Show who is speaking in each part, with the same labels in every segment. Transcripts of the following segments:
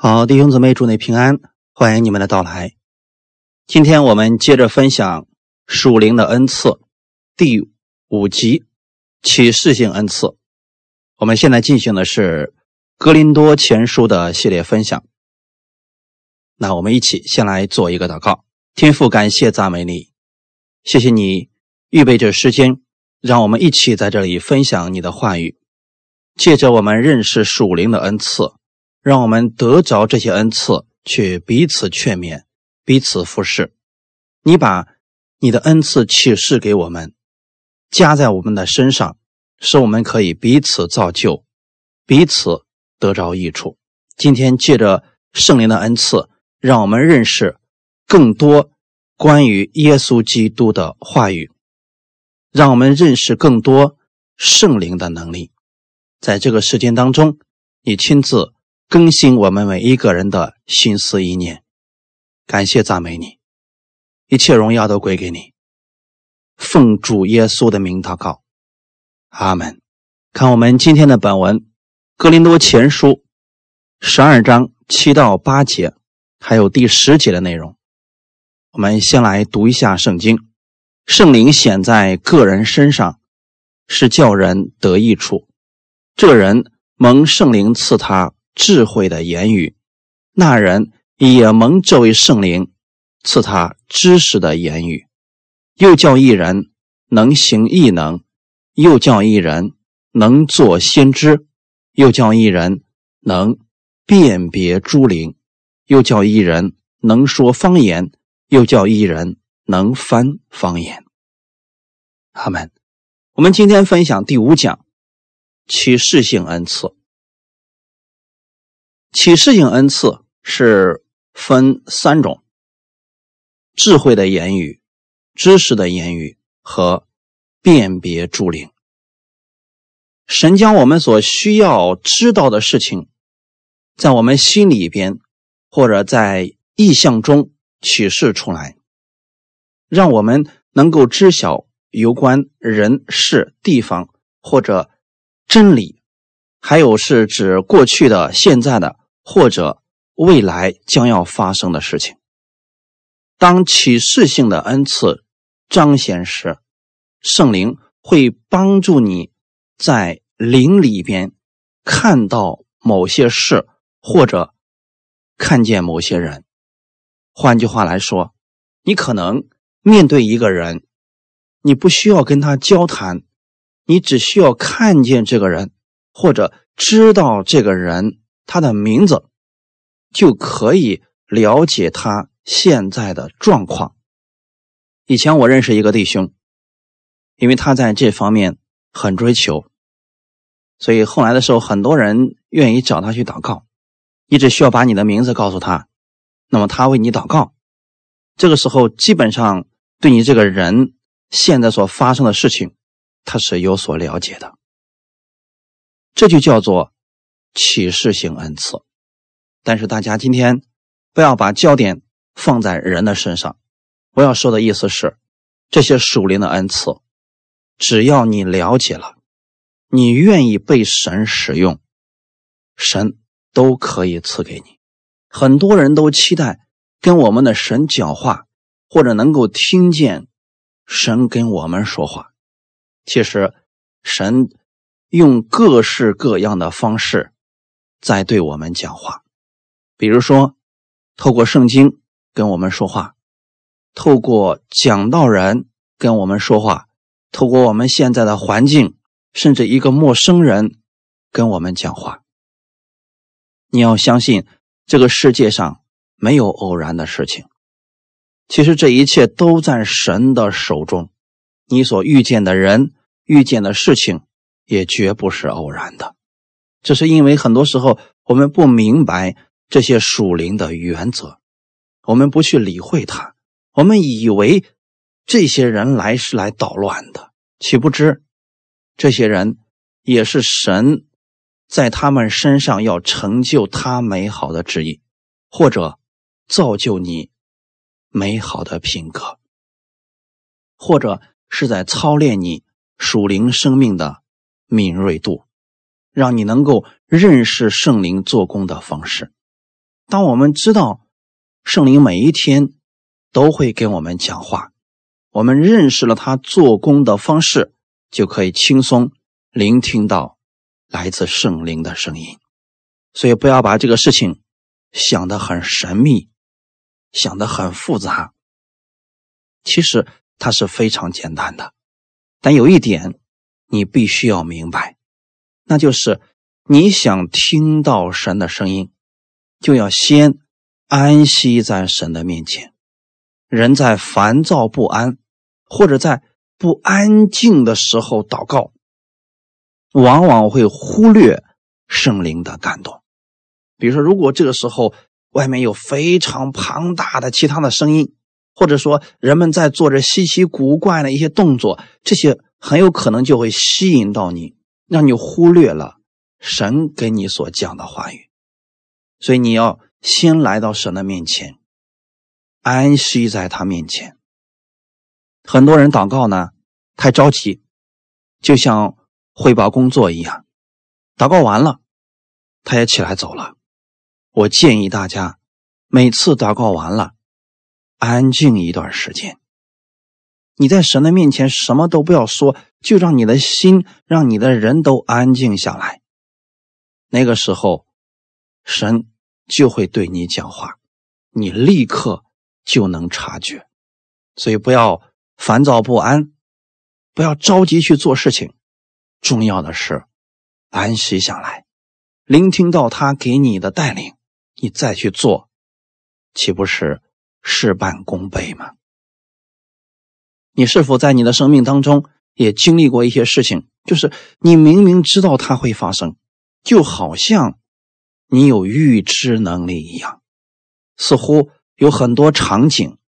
Speaker 1: 好，弟兄姊妹，祝你平安，欢迎你们的到来。今天我们接着分享属灵的恩赐第五集启示性恩赐。我们现在进行的是格林多前书的系列分享。那我们一起先来做一个祷告，天父，感谢赞美你，谢谢你预备这时间，让我们一起在这里分享你的话语，借着我们认识属灵的恩赐。让我们得着这些恩赐，去彼此劝勉、彼此服侍。你把你的恩赐启示给我们，加在我们的身上，使我们可以彼此造就，彼此得着益处。今天借着圣灵的恩赐，让我们认识更多关于耶稣基督的话语，让我们认识更多圣灵的能力。在这个时间当中，你亲自。更新我们每一个人的心思意念，感谢赞美你，一切荣耀都归给你。奉主耶稣的名祷告，阿门。看我们今天的本文《哥林多前书》十二章七到八节，还有第十节的内容。我们先来读一下圣经：圣灵显在个人身上，是叫人得益处。这人蒙圣灵赐他。智慧的言语，那人也蒙这位圣灵赐他知识的言语，又叫一人能行异能，又叫一人能做先知，又叫一人能辨别诸灵，又叫一人能说方言，又叫一人能翻方言。阿门。我们今天分享第五讲启示性恩赐。启示性恩赐是分三种：智慧的言语、知识的言语和辨别诸灵。神将我们所需要知道的事情，在我们心里边或者在意象中启示出来，让我们能够知晓有关人事、地方或者真理，还有是指过去的、现在的。或者未来将要发生的事情。当启示性的恩赐彰显时，圣灵会帮助你在灵里边看到某些事，或者看见某些人。换句话来说，你可能面对一个人，你不需要跟他交谈，你只需要看见这个人，或者知道这个人。他的名字就可以了解他现在的状况。以前我认识一个弟兄，因为他在这方面很追求，所以后来的时候，很多人愿意找他去祷告。你只需要把你的名字告诉他，那么他为你祷告。这个时候，基本上对你这个人现在所发生的事情，他是有所了解的。这就叫做。启示性恩赐，但是大家今天不要把焦点放在人的身上。我要说的意思是，这些属灵的恩赐，只要你了解了，你愿意被神使用，神都可以赐给你。很多人都期待跟我们的神讲话，或者能够听见神跟我们说话。其实，神用各式各样的方式。在对我们讲话，比如说，透过圣经跟我们说话，透过讲道人跟我们说话，透过我们现在的环境，甚至一个陌生人跟我们讲话。你要相信，这个世界上没有偶然的事情，其实这一切都在神的手中。你所遇见的人、遇见的事情，也绝不是偶然的。这是因为很多时候我们不明白这些属灵的原则，我们不去理会它，我们以为这些人来是来捣乱的，岂不知这些人也是神在他们身上要成就他美好的旨意，或者造就你美好的品格，或者是在操练你属灵生命的敏锐度。让你能够认识圣灵做工的方式，当我们知道圣灵每一天都会跟我们讲话，我们认识了他做工的方式，就可以轻松聆听到来自圣灵的声音。所以，不要把这个事情想得很神秘，想得很复杂。其实它是非常简单的，但有一点你必须要明白，那就是你想听到神的声音。就要先安息在神的面前。人在烦躁不安或者在不安静的时候祷告，往往会忽略圣灵的感动。比如说，如果这个时候外面有非常庞大的其他的声音，或者说人们在做着稀奇古怪的一些动作，这些很有可能就会吸引到你，让你忽略了神给你所讲的话语。所以你要先来到神的面前，安息在他面前。很多人祷告呢，太着急，就像汇报工作一样，祷告完了，他也起来走了。我建议大家，每次祷告完了，安静一段时间。你在神的面前什么都不要说，就让你的心，让你的人都安静下来。那个时候。神就会对你讲话，你立刻就能察觉，所以不要烦躁不安，不要着急去做事情。重要的是安息下来，聆听到他给你的带领，你再去做，岂不是事半功倍吗？你是否在你的生命当中也经历过一些事情？就是你明明知道它会发生，就好像。你有预知能力一样，似乎有很多场景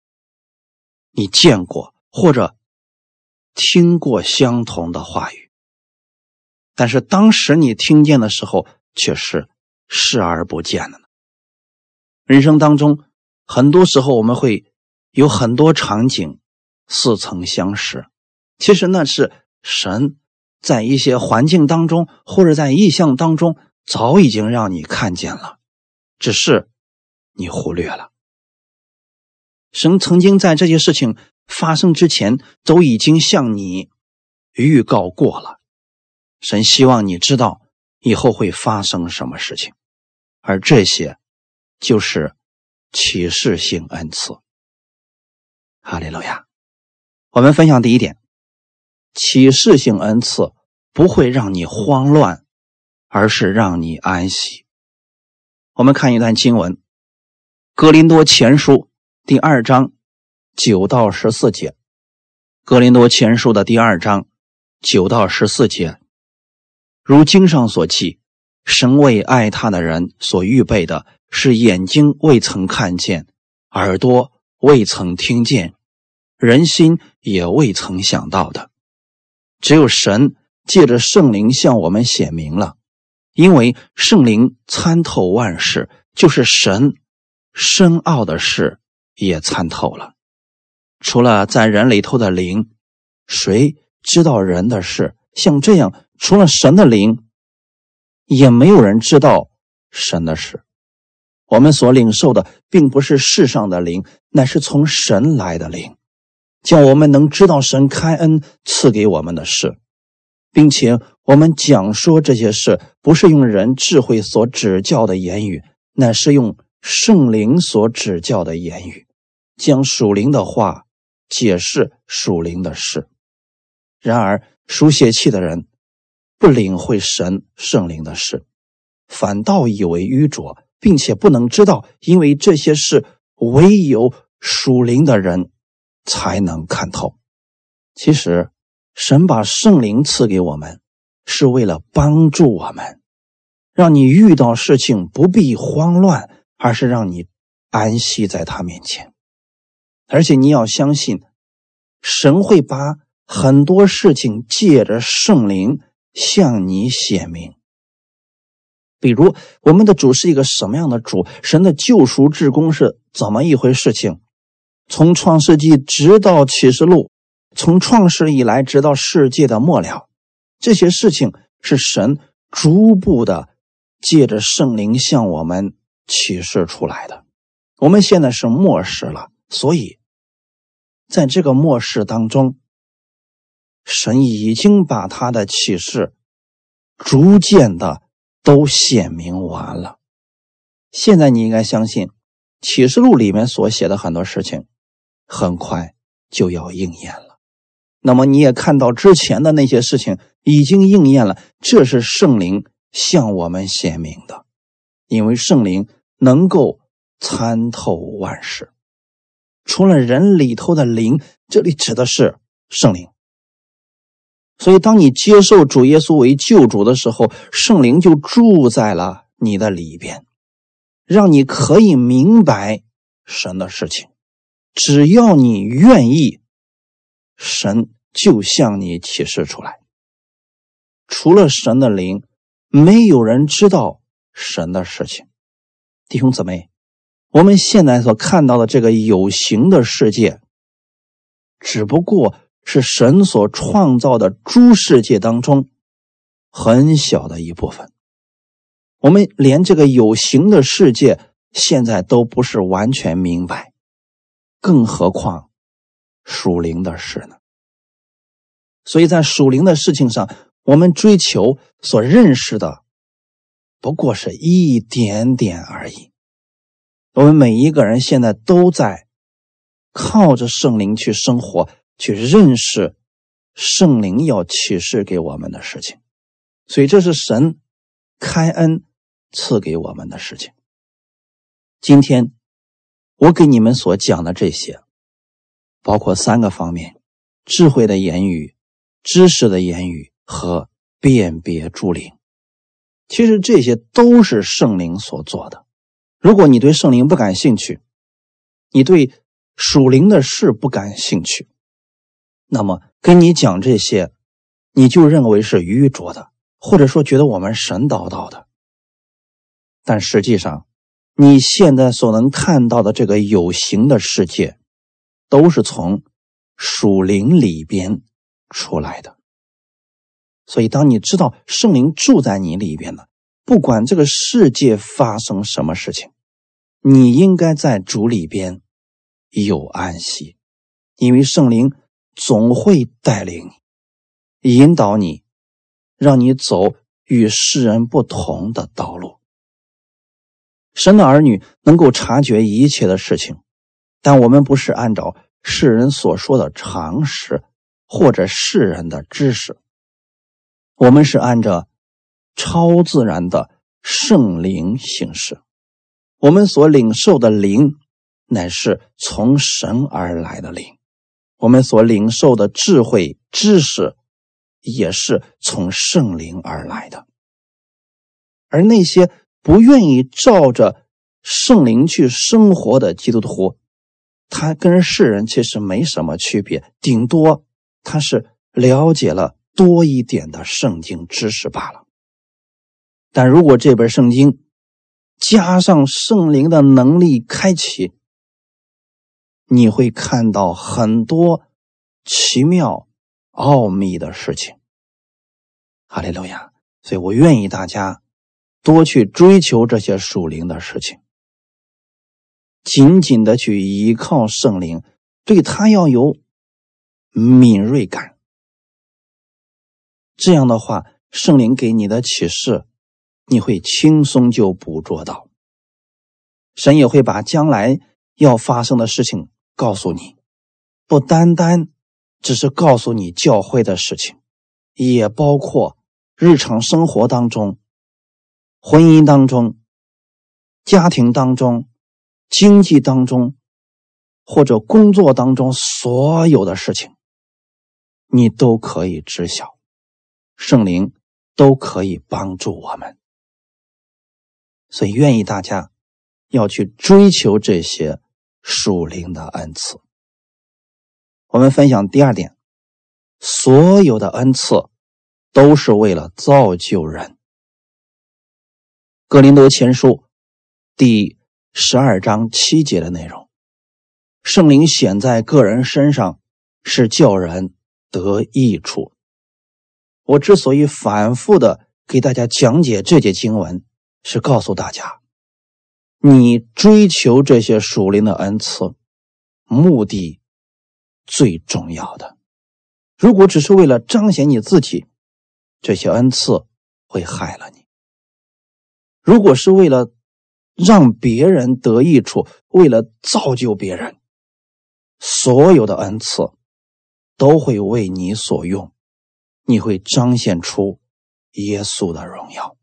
Speaker 1: 你见过或者听过相同的话语，但是当时你听见的时候却是视而不见的。人生当中，很多时候我们会有很多场景似曾相识，其实那是神在一些环境当中或者在意象当中。早已经让你看见了，只是你忽略了。神曾经在这些事情发生之前，都已经向你预告过了。神希望你知道以后会发生什么事情，而这些就是启示性恩赐。哈利路亚！我们分享第一点：启示性恩赐不会让你慌乱。而是让你安息。我们看一段经文，《格林多前书》第二章九到十四节，《格林多前书》的第二章九到十四节，如经上所记，神为爱他的人所预备的是眼睛未曾看见，耳朵未曾听见，人心也未曾想到的，只有神借着圣灵向我们显明了。因为圣灵参透万事，就是神深奥的事也参透了。除了在人里头的灵，谁知道人的事？像这样，除了神的灵，也没有人知道神的事。我们所领受的，并不是世上的灵，乃是从神来的灵，叫我们能知道神开恩赐给我们的事。并且我们讲说这些事，不是用人智慧所指教的言语，乃是用圣灵所指教的言语，将属灵的话解释属灵的事。然而属血气的人不领会神圣灵的事，反倒以为愚拙，并且不能知道，因为这些事唯有属灵的人才能看透。其实。神把圣灵赐给我们，是为了帮助我们，让你遇到事情不必慌乱，而是让你安息在他面前。而且你要相信，神会把很多事情借着圣灵向你显明。比如，我们的主是一个什么样的主？神的救赎之功是怎么一回事情？从创世纪直到启示录。从创世以来，直到世界的末了，这些事情是神逐步的借着圣灵向我们启示出来的。我们现在是末世了，所以在这个末世当中，神已经把他的启示逐渐的都显明完了。现在你应该相信，启示录里面所写的很多事情，很快就要应验了。那么你也看到之前的那些事情已经应验了，这是圣灵向我们显明的，因为圣灵能够参透万事。除了人里头的灵，这里指的是圣灵。所以，当你接受主耶稣为救主的时候，圣灵就住在了你的里边，让你可以明白神的事情。只要你愿意。神就向你启示出来，除了神的灵，没有人知道神的事情。弟兄姊妹，我们现在所看到的这个有形的世界，只不过是神所创造的诸世界当中很小的一部分。我们连这个有形的世界现在都不是完全明白，更何况。属灵的事呢？所以在属灵的事情上，我们追求所认识的，不过是一点点而已。我们每一个人现在都在靠着圣灵去生活，去认识圣灵要启示给我们的事情。所以这是神开恩赐给我们的事情。今天我给你们所讲的这些。包括三个方面：智慧的言语、知识的言语和辨别助灵。其实这些都是圣灵所做的。如果你对圣灵不感兴趣，你对属灵的事不感兴趣，那么跟你讲这些，你就认为是愚拙的，或者说觉得我们神叨叨的。但实际上，你现在所能看到的这个有形的世界。都是从属灵里边出来的，所以当你知道圣灵住在你里边呢，不管这个世界发生什么事情，你应该在主里边有安息，因为圣灵总会带领你、引导你，让你走与世人不同的道路。神的儿女能够察觉一切的事情。但我们不是按照世人所说的常识或者世人的知识，我们是按照超自然的圣灵行事。我们所领受的灵，乃是从神而来的灵；我们所领受的智慧知识，也是从圣灵而来的。而那些不愿意照着圣灵去生活的基督徒，他跟世人其实没什么区别，顶多他是了解了多一点的圣经知识罢了。但如果这本圣经加上圣灵的能力开启，你会看到很多奇妙奥秘的事情。哈利路亚！所以我愿意大家多去追求这些属灵的事情。紧紧的去依靠圣灵，对他要有敏锐感。这样的话，圣灵给你的启示，你会轻松就捕捉到。神也会把将来要发生的事情告诉你，不单单只是告诉你教会的事情，也包括日常生活当中、婚姻当中、家庭当中。经济当中，或者工作当中，所有的事情，你都可以知晓，圣灵都可以帮助我们，所以愿意大家要去追求这些属灵的恩赐。我们分享第二点，所有的恩赐都是为了造就人。格林多前书第。十二章七节的内容，圣灵显在个人身上，是叫人得益处。我之所以反复的给大家讲解这节经文，是告诉大家，你追求这些属灵的恩赐，目的最重要的。如果只是为了彰显你自己，这些恩赐会害了你；如果是为了让别人得益处，为了造就别人，所有的恩赐都会为你所用，你会彰显出耶稣的荣耀。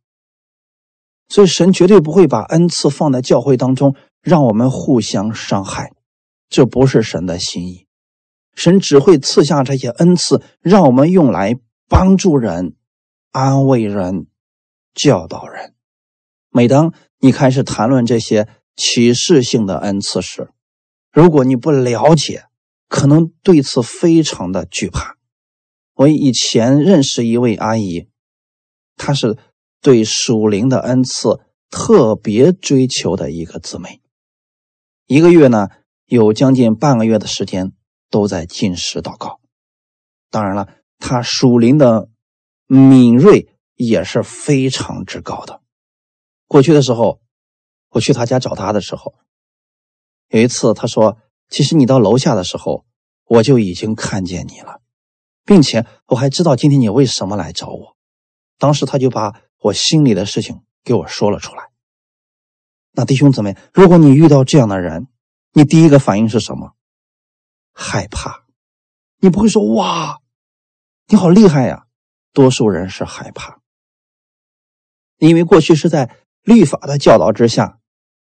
Speaker 1: 所以，神绝对不会把恩赐放在教会当中，让我们互相伤害，这不是神的心意。神只会赐下这些恩赐，让我们用来帮助人、安慰人、教导人。每当你开始谈论这些启示性的恩赐时，如果你不了解，可能对此非常的惧怕。我以前认识一位阿姨，她是。对属灵的恩赐特别追求的一个姊妹，一个月呢有将近半个月的时间都在进食祷告。当然了，他属灵的敏锐也是非常之高的。过去的时候，我去他家找他的时候，有一次他说：“其实你到楼下的时候，我就已经看见你了，并且我还知道今天你为什么来找我。”当时他就把。我心里的事情给我说了出来。那弟兄姊妹，如果你遇到这样的人，你第一个反应是什么？害怕。你不会说哇，你好厉害呀。多数人是害怕，因为过去是在律法的教导之下，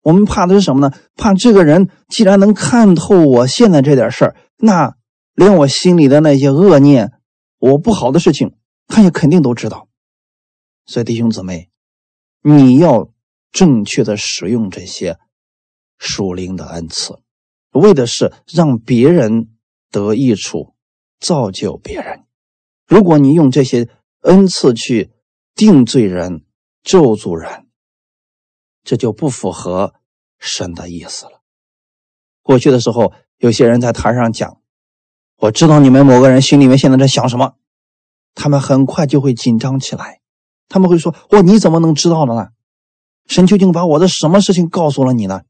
Speaker 1: 我们怕的是什么呢？怕这个人既然能看透我现在这点事儿，那连我心里的那些恶念、我不好的事情，他也肯定都知道。所以，弟兄姊妹，你要正确的使用这些属灵的恩赐，为的是让别人得益处，造就别人。如果你用这些恩赐去定罪人、咒诅人，这就不符合神的意思了。过去的时候，有些人在台上讲：“我知道你们某个人心里面现在在想什么。”他们很快就会紧张起来。他们会说：“我你怎么能知道的呢？神究竟把我的什么事情告诉了你呢？”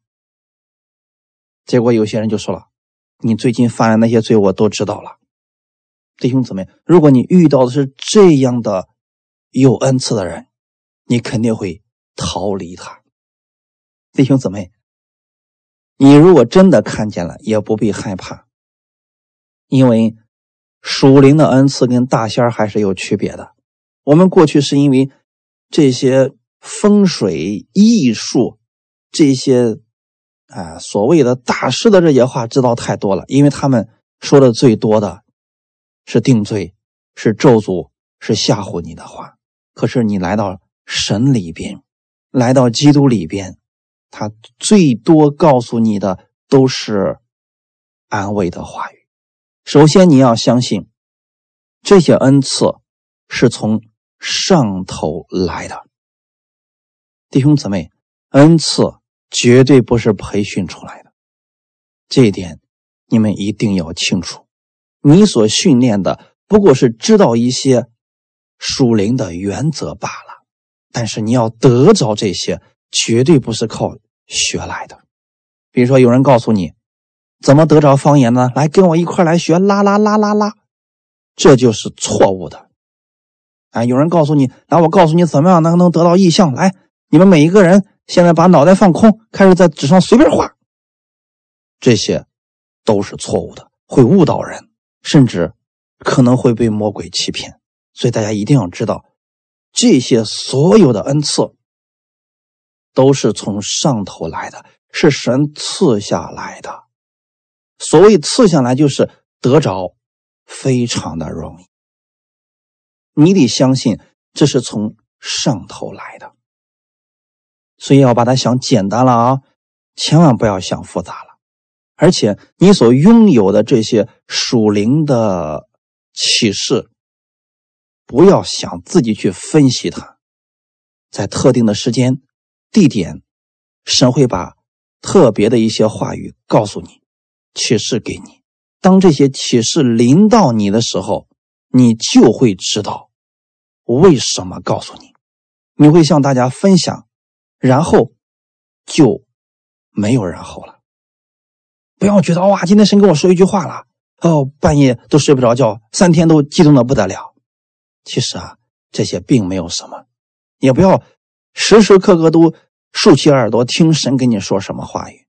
Speaker 1: 结果有些人就说了：“你最近犯的那些罪我都知道了。”弟兄姊妹，如果你遇到的是这样的有恩赐的人，你肯定会逃离他。弟兄姊妹，你如果真的看见了，也不必害怕，因为属灵的恩赐跟大仙还是有区别的。我们过去是因为这些风水艺术，这些啊所谓的大师的这些话知道太多了，因为他们说的最多的是定罪、是咒诅、是吓唬你的话。可是你来到神里边，来到基督里边，他最多告诉你的都是安慰的话语。首先你要相信这些恩赐是从。上头来的弟兄姊妹，恩赐绝对不是培训出来的，这一点你们一定要清楚。你所训练的不过是知道一些属灵的原则罢了，但是你要得着这些，绝对不是靠学来的。比如说，有人告诉你怎么得着方言呢？来，跟我一块来学，啦啦啦啦啦，这就是错误的。啊！有人告诉你，来，我告诉你怎么样能能得到意象。来，你们每一个人现在把脑袋放空，开始在纸上随便画。这些都是错误的，会误导人，甚至可能会被魔鬼欺骗。所以大家一定要知道，这些所有的恩赐都是从上头来的，是神赐下来的。所谓赐下来，就是得着，非常的容易。你得相信这是从上头来的，所以要把它想简单了啊，千万不要想复杂了。而且你所拥有的这些属灵的启示，不要想自己去分析它，在特定的时间、地点，神会把特别的一些话语告诉你，启示给你。当这些启示临到你的时候，你就会知道。为什么告诉你？你会向大家分享，然后就没有然后了。不要觉得哇，今天神跟我说一句话了，哦，半夜都睡不着觉，三天都激动的不得了。其实啊，这些并没有什么，也不要时时刻刻都竖起耳朵听神跟你说什么话语。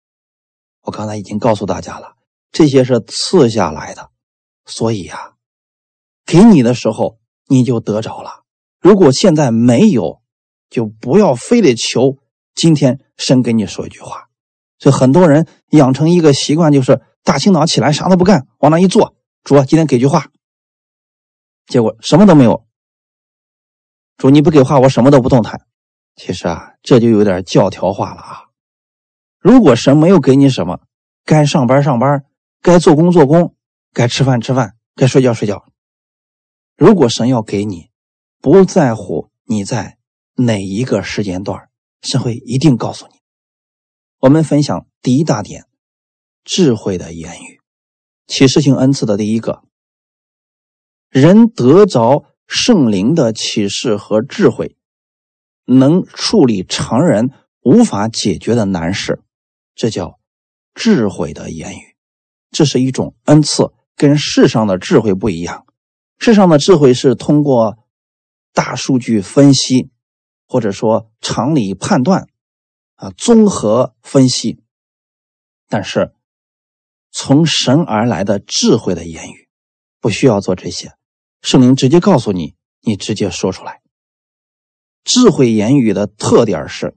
Speaker 1: 我刚才已经告诉大家了，这些是赐下来的，所以呀，给你的时候你就得着了。如果现在没有，就不要非得求今天神跟你说一句话。所以很多人养成一个习惯，就是大清早起来啥都不干，往那一坐，主今天给句话，结果什么都没有。主你不给话，我什么都不动弹。其实啊，这就有点教条化了啊。如果神没有给你什么，该上班上班，该做工做工，该吃饭吃饭，该睡觉睡觉。如果神要给你，不在乎你在哪一个时间段，神会一定告诉你。我们分享第一大点：智慧的言语。启示性恩赐的第一个，人得着圣灵的启示和智慧，能处理常人无法解决的难事，这叫智慧的言语。这是一种恩赐，跟世上的智慧不一样。世上的智慧是通过大数据分析，或者说常理判断。啊，综合分析，但是从神而来的智慧的言语，不需要做这些，圣灵直接告诉你，你直接说出来。智慧言语的特点是，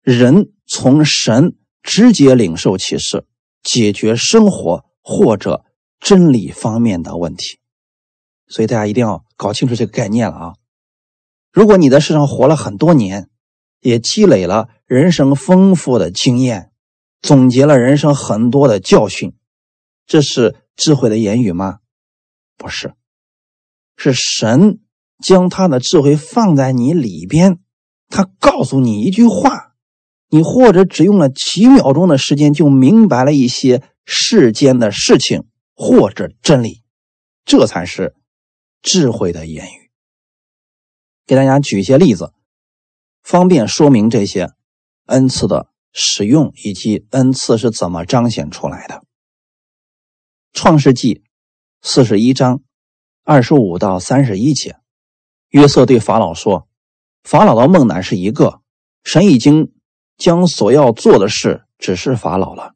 Speaker 1: 人从神直接领受启示，解决生活或者真理方面的问题。所以大家一定要搞清楚这个概念了啊！如果你在世上活了很多年，也积累了人生丰富的经验，总结了人生很多的教训，这是智慧的言语吗？不是，是神将他的智慧放在你里边，他告诉你一句话，你或者只用了几秒钟的时间就明白了一些世间的事情或者真理，这才是智慧的言语。给大家举一些例子。方便说明这些恩赐的使用以及恩赐是怎么彰显出来的。创世纪四十一章二十五到三十一节，约瑟对法老说：“法老的梦乃是一个，神已经将所要做的事指示法老了。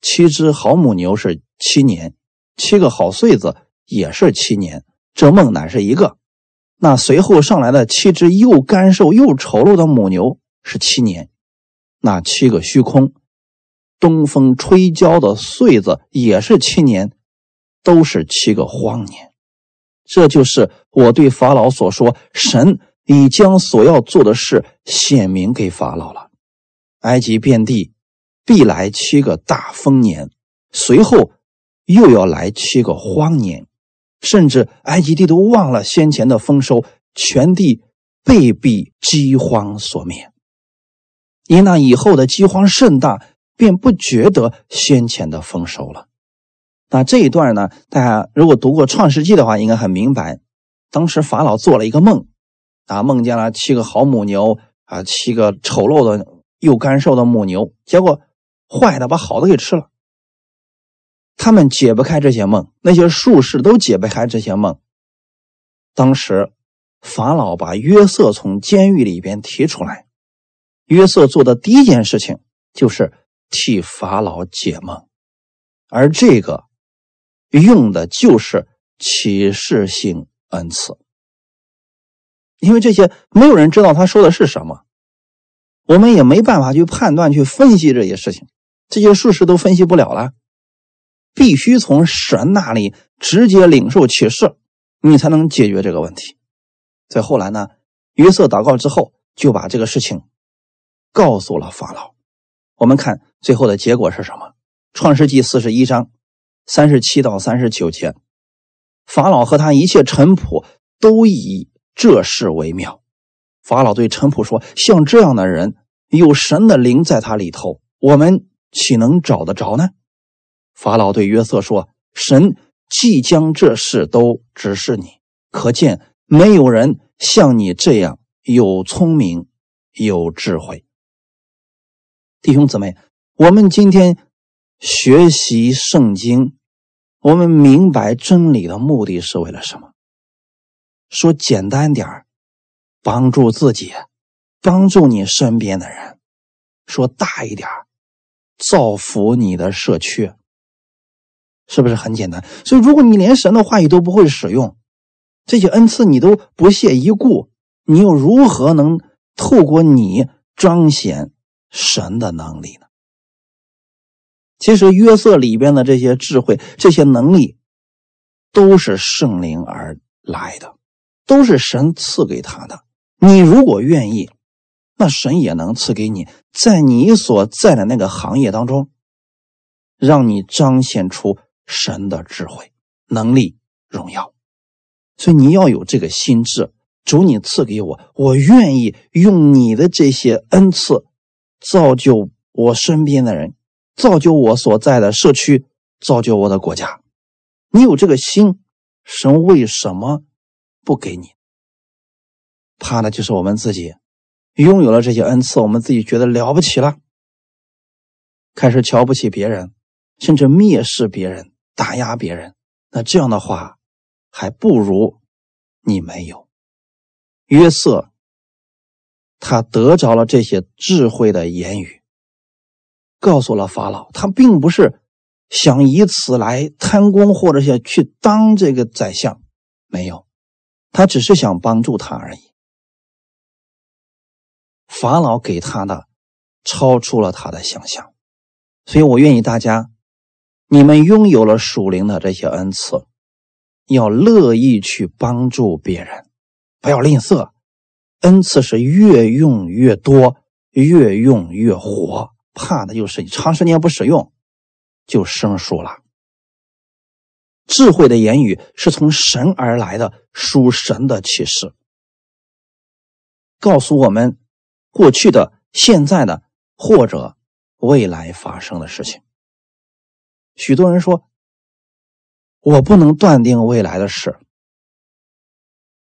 Speaker 1: 七只好母牛是七年，七个好穗子也是七年。这梦乃是一个。”那随后上来的七只又干瘦又丑陋的母牛是七年，那七个虚空，东风吹焦的穗子也是七年，都是七个荒年。这就是我对法老所说：神已将所要做的事显明给法老了。埃及遍地必来七个大丰年，随后又要来七个荒年。甚至埃及地都忘了先前的丰收，全地被逼饥荒所灭。因那以后的饥荒甚大，便不觉得先前的丰收了。那这一段呢？大家如果读过《创世纪》的话，应该很明白。当时法老做了一个梦，啊，梦见了七个好母牛，啊，七个丑陋的又干瘦的母牛，结果坏的把好的给吃了。他们解不开这些梦，那些术士都解不开这些梦。当时，法老把约瑟从监狱里边提出来，约瑟做的第一件事情就是替法老解梦，而这个用的就是启示性恩赐，因为这些没有人知道他说的是什么，我们也没办法去判断、去分析这些事情，这些术士都分析不了了。必须从神那里直接领受启示，你才能解决这个问题。所以后来呢，约瑟祷告之后，就把这个事情告诉了法老。我们看最后的结果是什么？创世纪四十一章三十七到三十九节，法老和他一切臣仆都以这事为妙。法老对臣仆说：“像这样的人，有神的灵在他里头，我们岂能找得着呢？”法老对约瑟说：“神即将这事都指示你，可见没有人像你这样有聪明、有智慧。”弟兄姊妹，我们今天学习圣经，我们明白真理的目的是为了什么？说简单点儿，帮助自己，帮助你身边的人；说大一点儿，造福你的社区。是不是很简单？所以，如果你连神的话语都不会使用，这些恩赐你都不屑一顾，你又如何能透过你彰显神的能力呢？其实，约瑟里边的这些智慧、这些能力，都是圣灵而来的，都是神赐给他的。你如果愿意，那神也能赐给你，在你所在的那个行业当中，让你彰显出。神的智慧、能力、荣耀，所以你要有这个心智。主，你赐给我，我愿意用你的这些恩赐，造就我身边的人，造就我所在的社区，造就我的国家。你有这个心，神为什么不给你？怕的就是我们自己拥有了这些恩赐，我们自己觉得了不起了，开始瞧不起别人，甚至蔑视别人。打压别人，那这样的话，还不如你没有。约瑟，他得着了这些智慧的言语，告诉了法老，他并不是想以此来贪功，或者想去当这个宰相，没有，他只是想帮助他而已。法老给他的超出了他的想象，所以我愿意大家。你们拥有了属灵的这些恩赐，要乐意去帮助别人，不要吝啬。恩赐是越用越多，越用越活。怕的就是你长时间不使用，就生疏了。智慧的言语是从神而来的，属神的启示，告诉我们过去的、现在的或者未来发生的事情。许多人说：“我不能断定未来的事，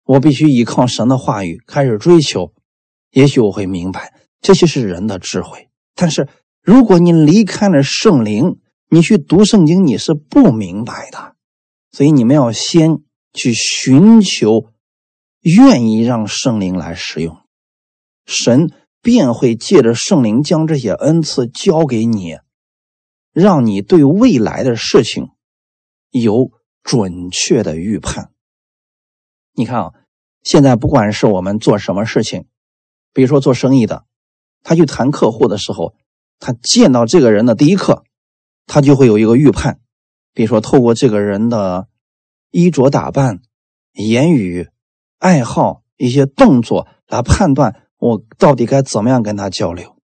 Speaker 1: 我必须依靠神的话语开始追求。也许我会明白这些是人的智慧。但是如果你离开了圣灵，你去读圣经，你是不明白的。所以你们要先去寻求，愿意让圣灵来使用，神便会借着圣灵将这些恩赐交给你。”让你对未来的事情有准确的预判。你看啊，现在不管是我们做什么事情，比如说做生意的，他去谈客户的时候，他见到这个人的第一刻，他就会有一个预判。比如说，透过这个人的衣着打扮、言语、爱好、一些动作来判断我到底该怎么样跟他交流。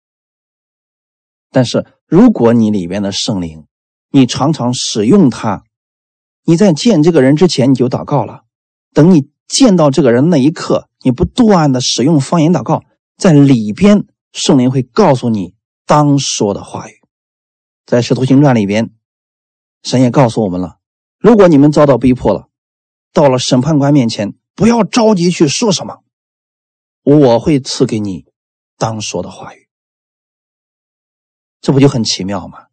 Speaker 1: 但是。如果你里边的圣灵，你常常使用它，你在见这个人之前你就祷告了，等你见到这个人那一刻，你不断的使用方言祷告，在里边圣灵会告诉你当说的话语。在使徒行传里边，神也告诉我们了：如果你们遭到逼迫了，到了审判官面前，不要着急去说什么，我会赐给你当说的话语。这不就很奇妙吗？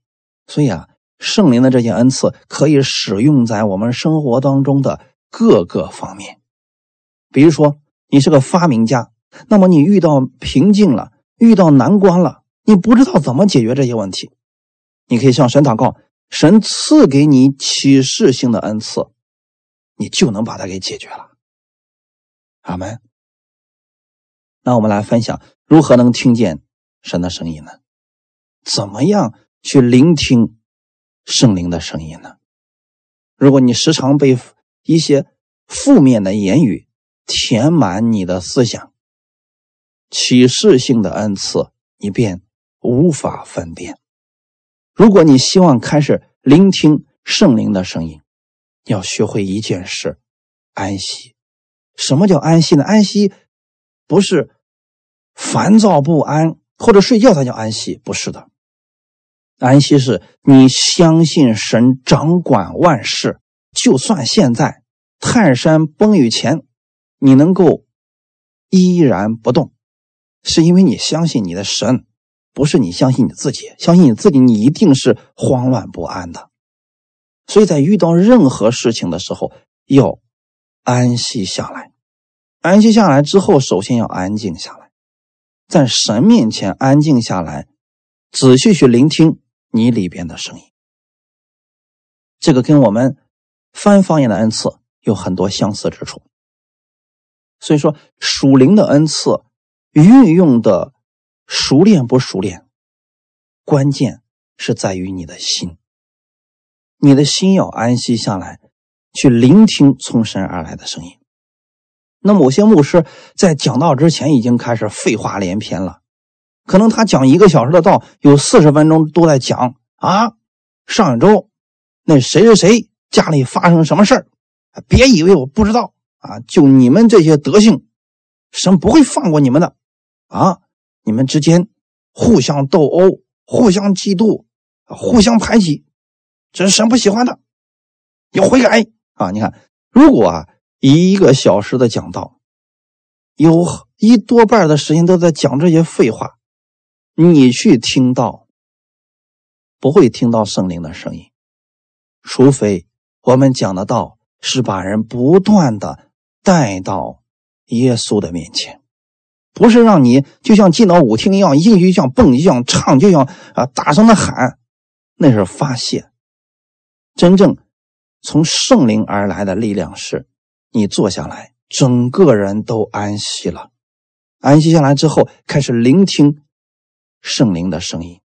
Speaker 1: 所以啊，圣灵的这些恩赐可以使用在我们生活当中的各个方面。比如说，你是个发明家，那么你遇到瓶颈了，遇到难关了，你不知道怎么解决这些问题，你可以向神祷告，神赐给你启示性的恩赐，你就能把它给解决了。阿门。那我们来分享如何能听见神的声音呢？怎么样去聆听圣灵的声音呢？如果你时常被一些负面的言语填满你的思想，启示性的恩赐你便无法分辨。如果你希望开始聆听圣灵的声音，要学会一件事：安息。什么叫安息呢？安息不是烦躁不安或者睡觉才叫安息，不是的。安息是你相信神掌管万事，就算现在泰山崩于前，你能够依然不动，是因为你相信你的神不是你相信你自己，相信你自己，你一定是慌乱不安的。所以在遇到任何事情的时候，要安息下来。安息下来之后，首先要安静下来，在神面前安静下来，仔细去聆听你里边的声音。这个跟我们翻方言的恩赐有很多相似之处。所以说，属灵的恩赐运用的熟练不熟练，关键是在于你的心。你的心要安息下来，去聆听从神而来的声音。那某些牧师在讲道之前已经开始废话连篇了，可能他讲一个小时的道，有四十分钟都在讲啊，上一周那谁谁谁家里发生什么事儿，别以为我不知道。啊！就你们这些德性，神不会放过你们的啊！你们之间互相斗殴、互相嫉妒、互相排挤，这是神不喜欢的，要悔改啊！你看，如果啊一个小时的讲道，有一多半的时间都在讲这些废话，你去听到不会听到圣灵的声音，除非我们讲的道是把人不断的。带到耶稣的面前，不是让你就像进到舞厅一样，一就像蹦，就像唱，就像啊大声的喊，那是发泄。真正从圣灵而来的力量是，你坐下来，整个人都安息了，安息下来之后，开始聆听圣灵的声音。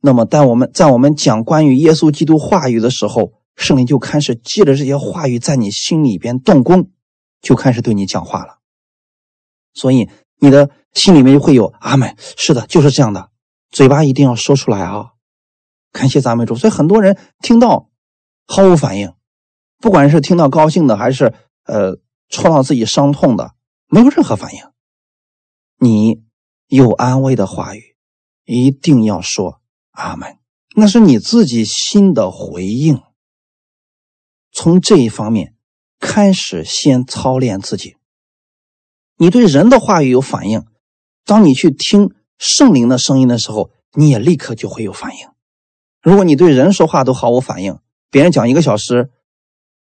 Speaker 1: 那么，当我们在我们讲关于耶稣基督话语的时候，圣灵就开始借着这些话语在你心里边动工。就开始对你讲话了，所以你的心里面就会有阿门。是的，就是这样的，嘴巴一定要说出来啊！感谢赞美主。所以很多人听到毫无反应，不管是听到高兴的，还是呃戳到自己伤痛的，没有任何反应。你有安慰的话语，一定要说阿门，那是你自己心的回应。从这一方面。开始先操练自己。你对人的话语有反应，当你去听圣灵的声音的时候，你也立刻就会有反应。如果你对人说话都毫无反应，别人讲一个小时，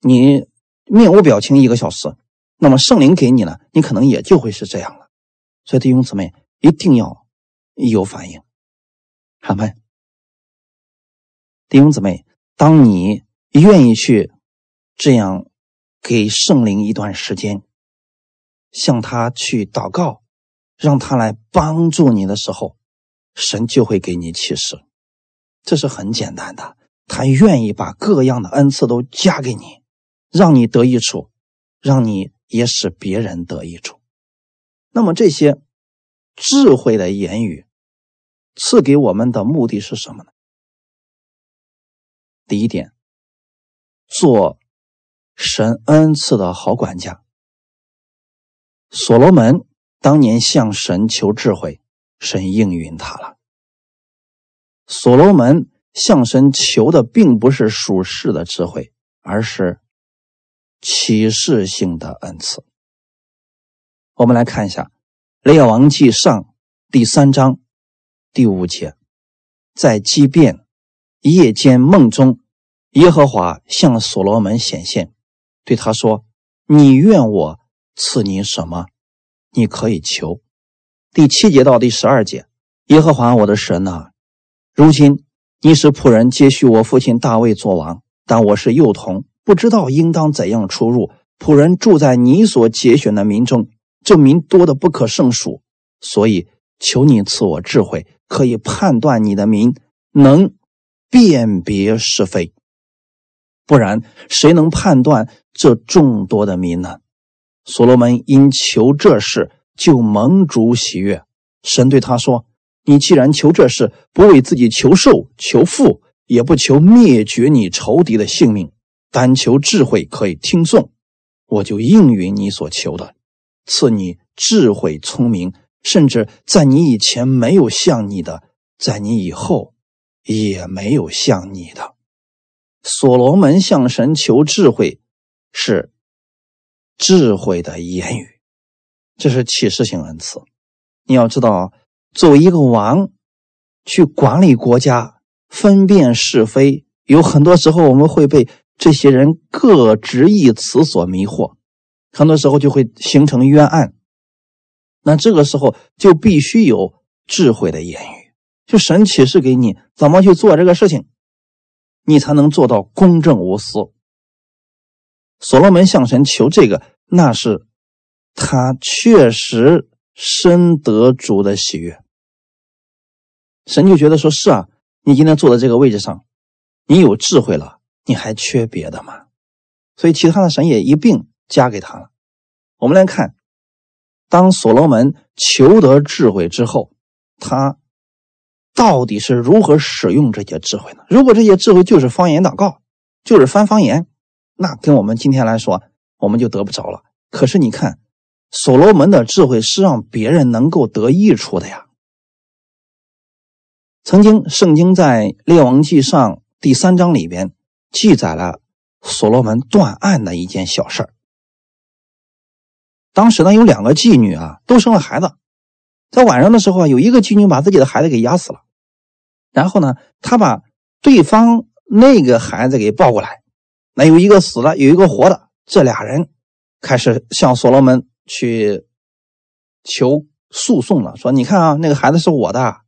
Speaker 1: 你面无表情一个小时，那么圣灵给你呢，你可能也就会是这样了。所以弟兄姊妹一定要有反应，好吗？弟兄姊妹，当你愿意去这样。给圣灵一段时间，向他去祷告，让他来帮助你的时候，神就会给你启示。这是很简单的，他愿意把各样的恩赐都加给你，让你得益处，让你也使别人得益处。那么这些智慧的言语赐给我们的目的是什么呢？第一点，做。神恩赐的好管家，所罗门当年向神求智慧，神应允他了。所罗门向神求的并不是属世的智慧，而是启示性的恩赐。我们来看一下《列王记上》第三章第五节，在畸变夜间梦中，耶和华向所罗门显现。对他说：“你愿我赐你什么？你可以求。”第七节到第十二节，耶和华我的神呐，如今你使仆人接续我父亲大卫做王，但我是幼童，不知道应当怎样出入。仆人住在你所节选的民中，这民多的不可胜数，所以求你赐我智慧，可以判断你的民，能辨别是非。不然，谁能判断这众多的民呢？所罗门因求这事，就蒙主喜悦。神对他说：“你既然求这事，不为自己求寿、求富，也不求灭绝你仇敌的性命，单求智慧可以听颂，我就应允你所求的，赐你智慧、聪明，甚至在你以前没有像你的，在你以后也没有像你的。”所罗门向神求智慧，是智慧的言语，这是启示性恩赐。你要知道，作为一个王，去管理国家、分辨是非，有很多时候我们会被这些人各执一词所迷惑，很多时候就会形成冤案。那这个时候就必须有智慧的言语，就神启示给你怎么去做这个事情，你才能做到公正无私。所罗门向神求这个，那是他确实深得主的喜悦。神就觉得说：“是啊，你今天坐在这个位置上，你有智慧了，你还缺别的吗？”所以其他的神也一并加给他了。我们来看，当所罗门求得智慧之后，他到底是如何使用这些智慧呢？如果这些智慧就是方言祷告，就是翻方言，那跟我们今天来说，我们就得不着了。可是你看，所罗门的智慧是让别人能够得益处的呀。曾经，圣经在《列王记上》第三章里边记载了所罗门断案的一件小事。当时呢，有两个妓女啊，都生了孩子，在晚上的时候啊，有一个妓女把自己的孩子给压死了，然后呢，他把对方那个孩子给抱过来，那有一个死了，有一个活的，这俩人开始向所罗门去求诉讼了，说：“你看啊，那个孩子是我的。”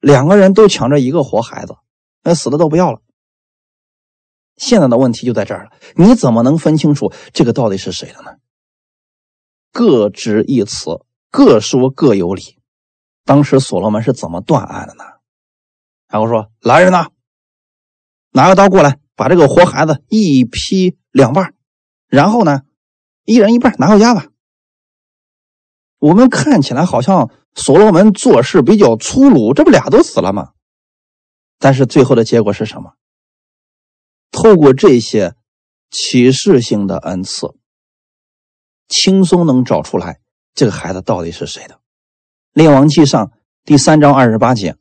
Speaker 1: 两个人都抢着一个活孩子，那死的都不要了。现在的问题就在这儿了，你怎么能分清楚这个到底是谁的呢？各执一词，各说各有理。当时所罗门是怎么断案的呢？然后说：“来人呐，拿个刀过来，把这个活孩子一劈两半，然后呢，一人一半拿回家吧。”我们看起来好像。所罗门做事比较粗鲁，这不俩都死了吗？但是最后的结果是什么？透过这些启示性的恩赐，轻松能找出来这个孩子到底是谁的。列王记上第三章二十八节，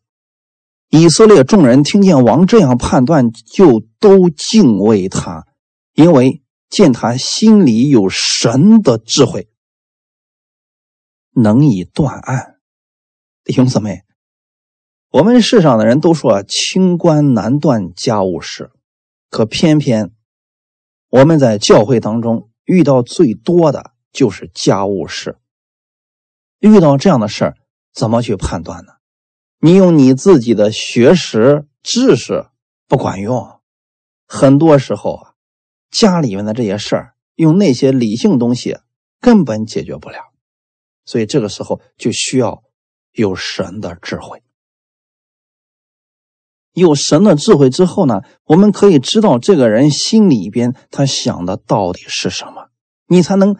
Speaker 1: 以色列众人听见王这样判断，就都敬畏他，因为见他心里有神的智慧，能以断案。弟兄姊妹，我们世上的人都说清官难断家务事，可偏偏我们在教会当中遇到最多的就是家务事。遇到这样的事儿，怎么去判断呢？你用你自己的学识知识不管用，很多时候啊，家里面的这些事儿，用那些理性东西根本解决不了，所以这个时候就需要。有神的智慧，有神的智慧之后呢，我们可以知道这个人心里边他想的到底是什么，你才能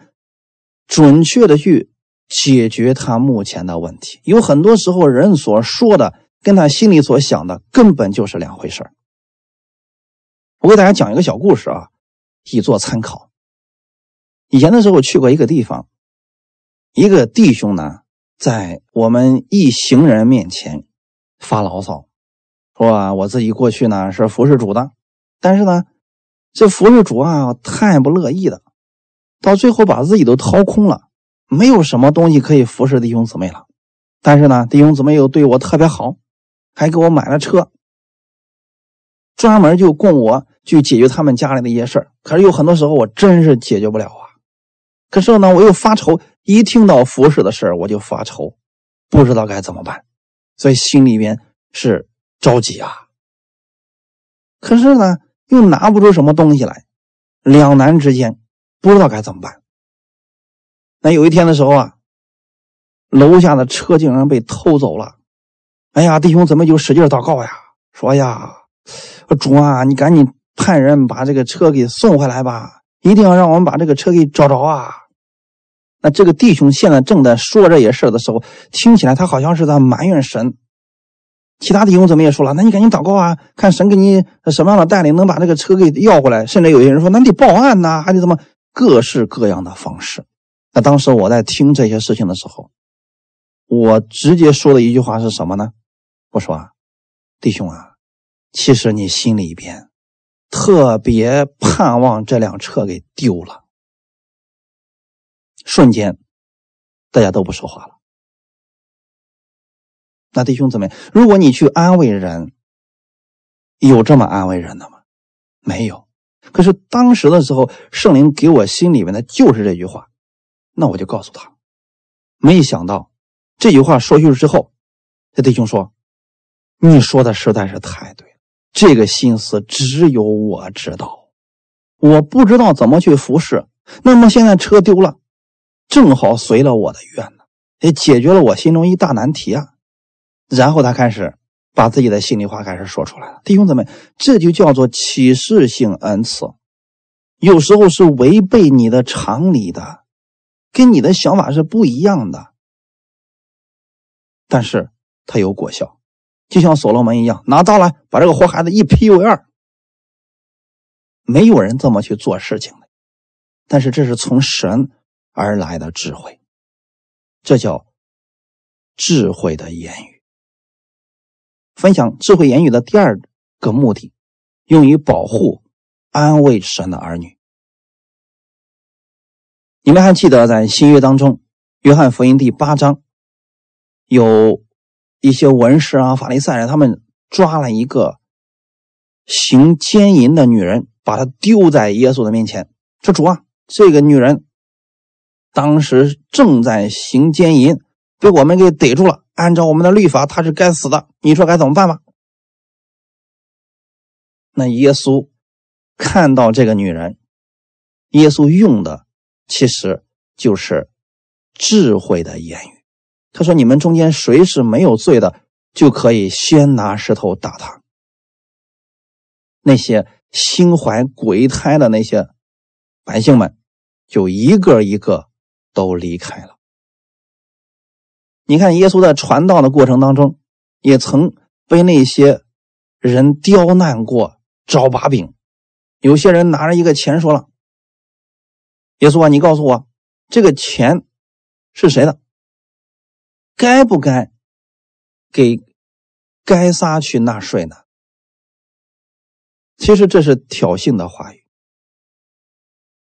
Speaker 1: 准确的去解决他目前的问题。有很多时候，人所说的跟他心里所想的根本就是两回事我给大家讲一个小故事啊，以作参考。以前的时候去过一个地方，一个弟兄呢。在我们一行人面前发牢骚，说啊，我自己过去呢是服侍主的，但是呢，这服侍主啊太不乐意了，到最后把自己都掏空了，没有什么东西可以服侍弟兄姊妹了。但是呢，弟兄姊妹又对我特别好，还给我买了车，专门就供我去解决他们家里的一些事儿。可是有很多时候我真是解决不了啊。可是呢，我又发愁。一听到服侍的事儿，我就发愁，不知道该怎么办，所以心里边是着急啊。可是呢，又拿不出什么东西来，两难之间，不知道该怎么办。那有一天的时候啊，楼下的车竟然被偷走了。哎呀，弟兄怎么就使劲祷告呀，说呀，主啊，你赶紧派人把这个车给送回来吧，一定要让我们把这个车给找着啊。那这个弟兄现在正在说这些事的时候，听起来他好像是在埋怨神。其他弟兄怎么也说了，那你赶紧祷告啊，看神给你什么样的带领，能把这个车给要回来。甚至有些人说，那得报案呐，还得怎么各式各样的方式。那当时我在听这些事情的时候，我直接说的一句话是什么呢？我说啊，弟兄啊，其实你心里边特别盼望这辆车给丢了。瞬间，大家都不说话了。那弟兄姊妹，如果你去安慰人，有这么安慰人的吗？没有。可是当时的时候，圣灵给我心里面的就是这句话，那我就告诉他。没想到这句话说出去之后，这弟兄说：“你说的实在是太对了，这个心思只有我知道，我不知道怎么去服侍。那么现在车丢了，正好随了我的愿呢，也解决了我心中一大难题啊。”然后他开始把自己的心里话开始说出来了。弟兄姊妹，这就叫做启示性恩赐，有时候是违背你的常理的，跟你的想法是不一样的，但是它有果效，就像所罗门一样，拿刀来把这个活孩子一劈为二。没有人这么去做事情的，但是这是从神而来的智慧，这叫智慧的言语。分享智慧言语的第二个目的，用于保护、安慰神的儿女。你们还记得在新约当中，约翰福音第八章，有一些文士啊、法利赛人，他们抓了一个行奸淫的女人，把她丢在耶稣的面前，说：“主啊，这个女人当时正在行奸淫，被我们给逮住了。”按照我们的律法，她是该死的。你说该怎么办吧？那耶稣看到这个女人，耶稣用的其实就是智慧的言语。他说：“你们中间谁是没有罪的，就可以先拿石头打他。”那些心怀鬼胎的那些百姓们，就一个一个都离开了。你看，耶稣在传道的过程当中，也曾被那些人刁难过、找把柄。有些人拿着一个钱说了：“耶稣啊，你告诉我，这个钱是谁的？该不该给该撒去纳税呢？”其实这是挑衅的话语。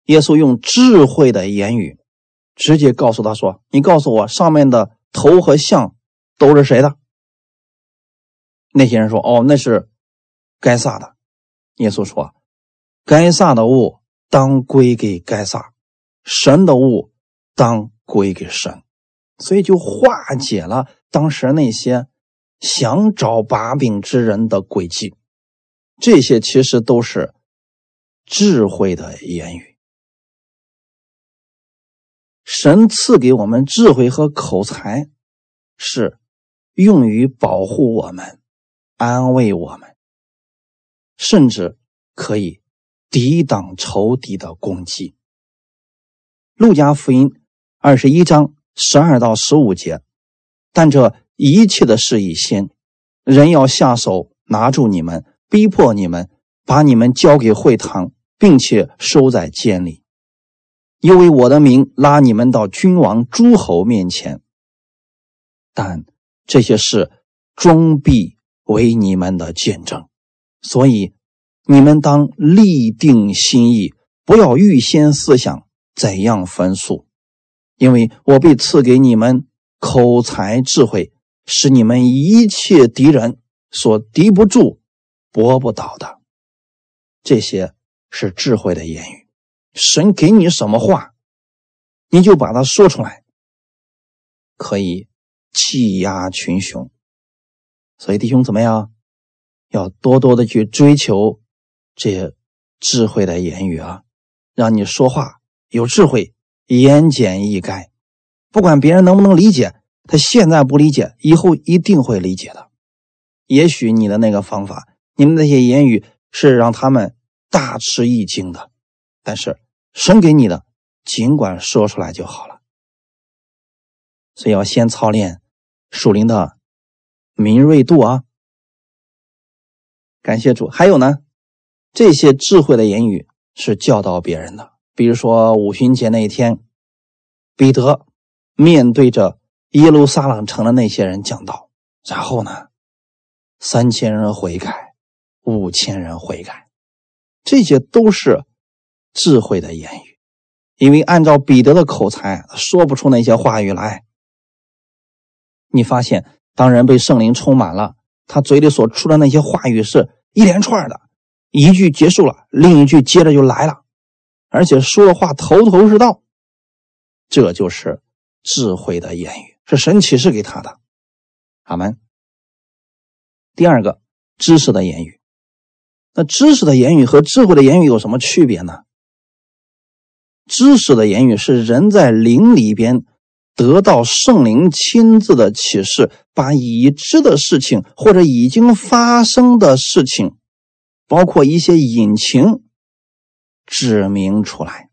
Speaker 1: 耶稣用智慧的言语，直接告诉他说：“你告诉我上面的。”头和像都是谁的？那些人说：“哦，那是该撒的。”耶稣说：“该撒的物当归给该撒，神的物当归给神。”所以就化解了当时那些想找把柄之人的诡计。这些其实都是智慧的言语。神赐给我们智慧和口才，是用于保护我们、安慰我们，甚至可以抵挡仇敌的攻击。路加福音二十一章十二到十五节，但这一切的事已先，人要下手拿住你们，逼迫你们，把你们交给会堂，并且收在监里。因为我的名拉你们到君王诸侯面前，但这些事终必为你们的见证，所以你们当立定心意，不要预先思想怎样分数，因为我被赐给你们口才智慧，使你们一切敌人所敌不住、搏不倒的。这些是智慧的言语。神给你什么话，你就把它说出来，可以气压群雄。所以弟兄怎么样？要多多的去追求这些智慧的言语啊，让你说话有智慧，言简意赅。不管别人能不能理解，他现在不理解，以后一定会理解的。也许你的那个方法，你们那些言语是让他们大吃一惊的，但是。神给你的，尽管说出来就好了。所以要先操练属灵的敏锐度啊！感谢主。还有呢，这些智慧的言语是教导别人的。比如说五旬节那一天，彼得面对着耶路撒冷城的那些人讲道，然后呢，三千人悔改，五千人悔改，这些都是。智慧的言语，因为按照彼得的口才，说不出那些话语来。你发现当人被圣灵充满了，他嘴里所出的那些话语是一连串的，一句结束了，另一句接着就来了，而且说的话头头是道。这就是智慧的言语，是神启示给他的。阿门。第二个，知识的言语。那知识的言语和智慧的言语有什么区别呢？知识的言语是人在灵里边得到圣灵亲自的启示，把已知的事情或者已经发生的事情，包括一些隐情，指明出来。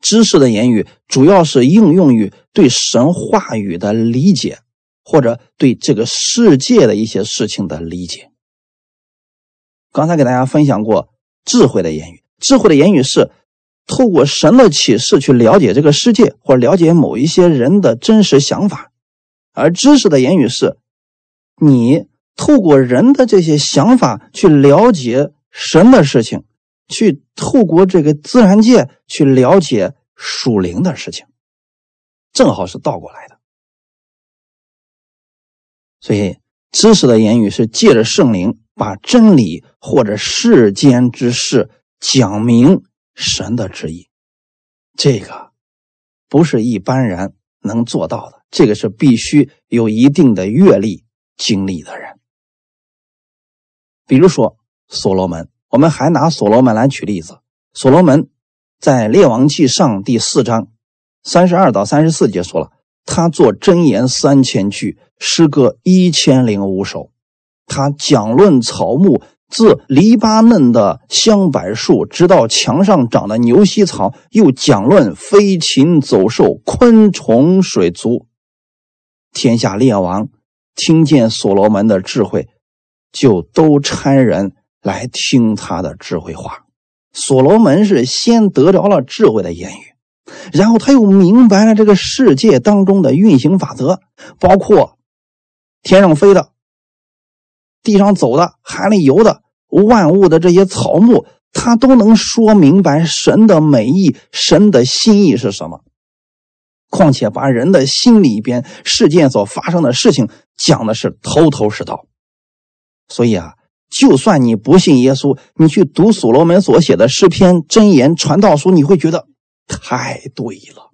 Speaker 1: 知识的言语主要是应用于对神话语的理解，或者对这个世界的一些事情的理解。刚才给大家分享过智慧的言语，智慧的言语是。透过神的启示去了解这个世界，或了解某一些人的真实想法；而知识的言语是，你透过人的这些想法去了解神的事情，去透过这个自然界去了解属灵的事情，正好是倒过来的。所以，知识的言语是借着圣灵把真理或者世间之事讲明。神的旨意，这个不是一般人能做到的，这个是必须有一定的阅历经历的人。比如说所罗门，我们还拿所罗门来举例子。所罗门在《列王记上》第四章三十二到三十四节说了，他做真言三千句，诗歌一千零五首，他讲论草木。自黎巴嫩的香柏树，直到墙上长的牛膝草，又讲论飞禽走兽、昆虫水族。天下列王听见所罗门的智慧，就都差人来听他的智慧话。所罗门是先得着了智慧的言语，然后他又明白了这个世界当中的运行法则，包括天上飞的。地上走的，海里游的，万物的这些草木，他都能说明白神的美意，神的心意是什么。况且把人的心里边事件所发生的事情讲的是头头是道。所以啊，就算你不信耶稣，你去读所罗门所写的诗篇、箴言、传道书，你会觉得太对了。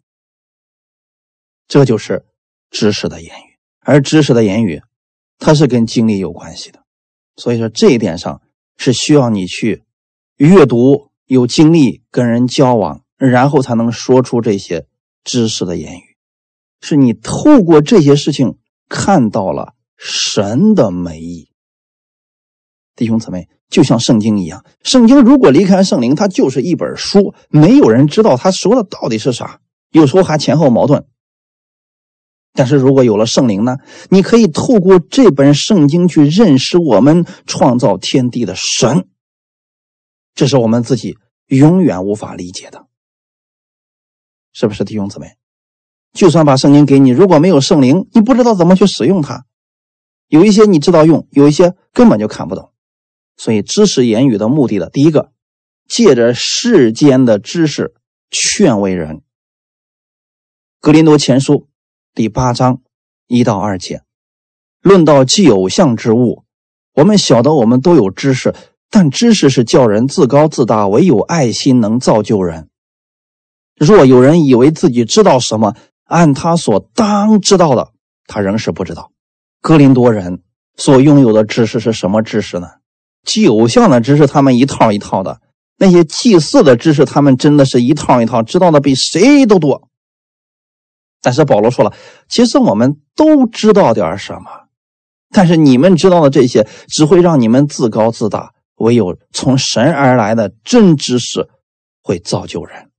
Speaker 1: 这就是知识的言语，而知识的言语。它是跟经历有关系的，所以说这一点上是需要你去阅读、有经历、跟人交往，然后才能说出这些知识的言语。是你透过这些事情看到了神的美意。弟兄姊妹，就像圣经一样，圣经如果离开圣灵，它就是一本书，没有人知道他说的到底是啥，有时候还前后矛盾。但是如果有了圣灵呢？你可以透过这本圣经去认识我们创造天地的神，这是我们自己永远无法理解的，是不是弟兄姊妹？就算把圣经给你，如果没有圣灵，你不知道怎么去使用它。有一些你知道用，有一些根本就看不懂。所以知识言语的目的的第一个，借着世间的知识劝慰人。格林多前书。第八章一到二节，论到既偶像之物，我们晓得我们都有知识，但知识是叫人自高自大，唯有爱心能造就人。若有人以为自己知道什么，按他所当知道的，他仍是不知道。哥林多人所拥有的知识是什么知识呢？祭偶像的知识，他们一套一套的；那些祭祀的知识，他们真的是一套一套，知道的比谁都多。但是保罗说了，其实我们都知道点什么，但是你们知道的这些只会让你们自高自大，唯有从神而来的真知识会造就人。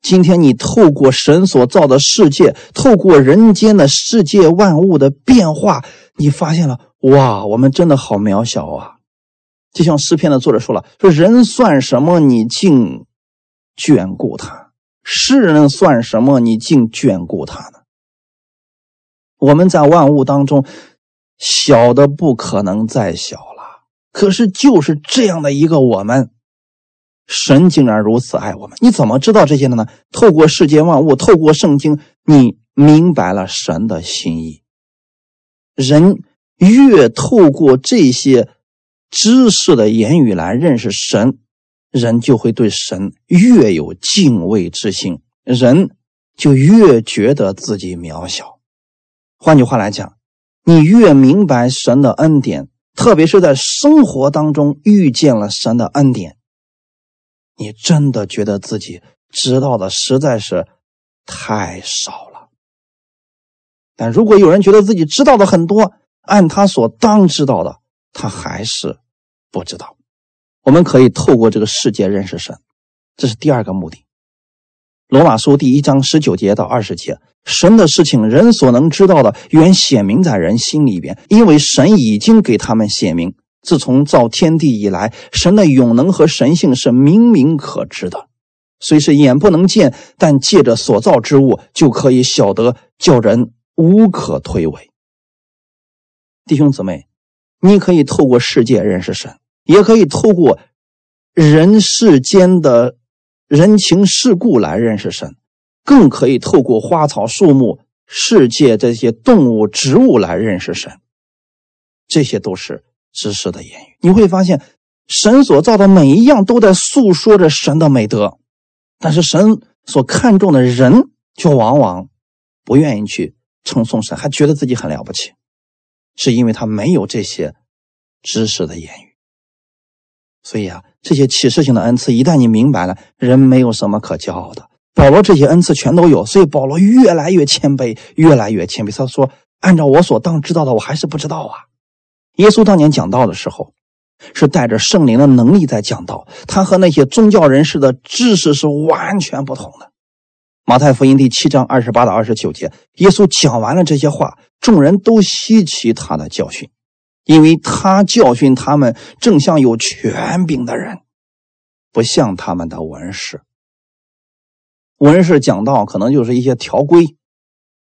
Speaker 1: 今天你透过神所造的世界，透过人间的世界万物的变化，你发现了哇，我们真的好渺小啊！就像诗篇的作者说了，说人算什么，你竟眷顾他。世人算什么？你竟眷顾他呢？我们在万物当中小的不可能再小了，可是就是这样的一个我们，神竟然如此爱我们。你怎么知道这些的呢？透过世间万物，透过圣经，你明白了神的心意。人越透过这些知识的言语来认识神，人就会对神越有敬畏之心，人就越觉得自己渺小。换句话来讲，你越明白神的恩典，特别是在生活当中遇见了神的恩典，你真的觉得自己知道的实在是太少了。但如果有人觉得自己知道的很多，按他所当知道的，他还是不知道。我们可以透过这个世界认识神，这是第二个目的。罗马书第一章十九节到二十节，神的事情人所能知道的，原显明在人心里边，因为神已经给他们显明。自从造天地以来，神的永能和神性是明明可知的，虽是眼不能见，但借着所造之物就可以晓得，叫人。无可推诿，弟兄姊妹，你可以透过世界认识神，也可以透过人世间的人情世故来认识神，更可以透过花草树木、世界这些动物植物来认识神。这些都是知识的言语。你会发现，神所造的每一样都在诉说着神的美德，但是神所看重的人却往往不愿意去。称颂神，还觉得自己很了不起，是因为他没有这些知识的言语。所以啊，这些启示性的恩赐，一旦你明白了，人没有什么可骄傲的。保罗这些恩赐全都有，所以保罗越来越谦卑，越来越谦卑。他说：“按照我所当知道的，我还是不知道啊。”耶稣当年讲道的时候，是带着圣灵的能力在讲道，他和那些宗教人士的知识是完全不同的。马太福音第七章二十八到二十九节，耶稣讲完了这些话，众人都稀奇他的教训，因为他教训他们正像有权柄的人，不像他们的文士。文士讲道可能就是一些条规，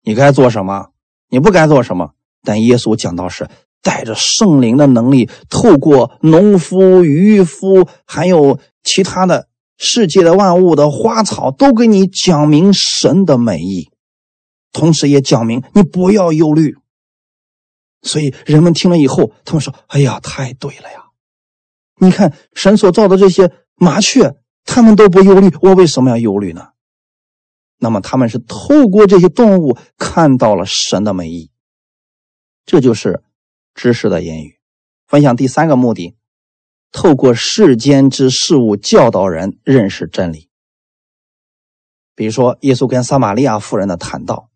Speaker 1: 你该做什么，你不该做什么。但耶稣讲道是带着圣灵的能力，透过农夫、渔夫，还有其他的。世界的万物的花草都给你讲明神的美意，同时也讲明你不要忧虑。所以人们听了以后，他们说：“哎呀，太对了呀！你看神所造的这些麻雀，他们都不忧虑，我为什么要忧虑呢？”那么他们是透过这些动物看到了神的美意，这就是知识的言语。分享第三个目的。透过世间之事物教导人认识真理。比如说，耶稣跟撒玛利亚妇人的谈到，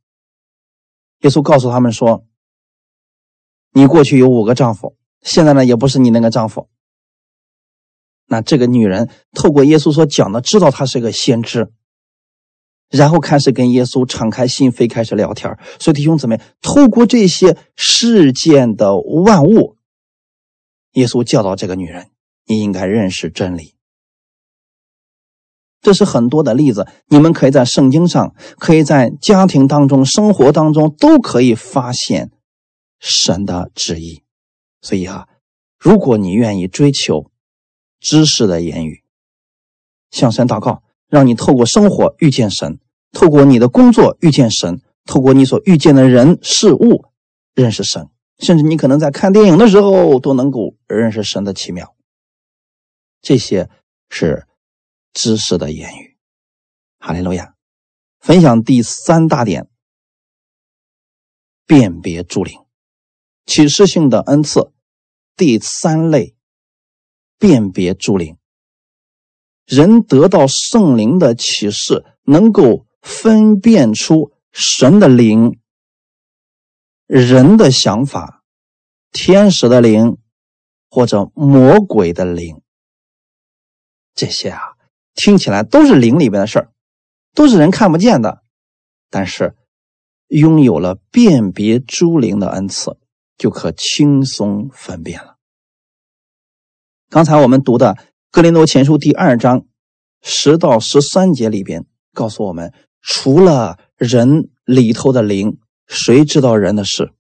Speaker 1: 耶稣告诉他们说：“你过去有五个丈夫，现在呢也不是你那个丈夫。”那这个女人透过耶稣所讲的，知道她是个先知，然后开始跟耶稣敞开心扉，开始聊天。所以弟兄姊妹，透过这些世间的万物，耶稣教导这个女人。你应该认识真理，这是很多的例子。你们可以在圣经上，可以在家庭当中、生活当中，都可以发现神的旨意。所以啊，如果你愿意追求知识的言语，向神祷告，让你透过生活遇见神，透过你的工作遇见神，透过你所遇见的人事物认识神，甚至你可能在看电影的时候都能够认识神的奇妙。这些是知识的言语。哈利路亚，分享第三大点：辨别诸灵，启示性的恩赐。第三类，辨别诸灵。人得到圣灵的启示，能够分辨出神的灵、人的想法、天使的灵或者魔鬼的灵。这些啊，听起来都是灵里边的事儿，都是人看不见的。但是，拥有了辨别诸灵的恩赐，就可轻松分辨了。刚才我们读的《格林多前书》第二章十到十三节里边，告诉我们，除了人里头的灵，谁知道人的事？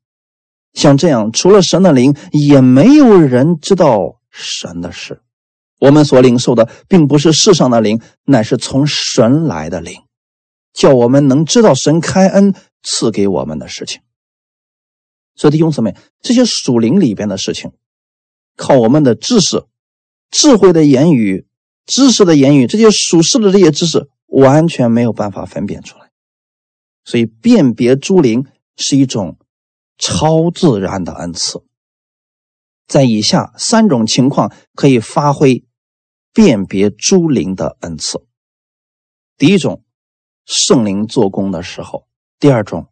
Speaker 1: 像这样，除了神的灵，也没有人知道神的事。我们所领受的，并不是世上的灵，乃是从神来的灵，叫我们能知道神开恩赐给我们的事情。所以弟兄姊妹，这些属灵里边的事情，靠我们的知识、智慧的言语、知识的言语，这些属世的这些知识，完全没有办法分辨出来。所以，辨别诸灵是一种超自然的恩赐。在以下三种情况可以发挥辨别诸灵的恩赐：第一种，圣灵做工的时候；第二种。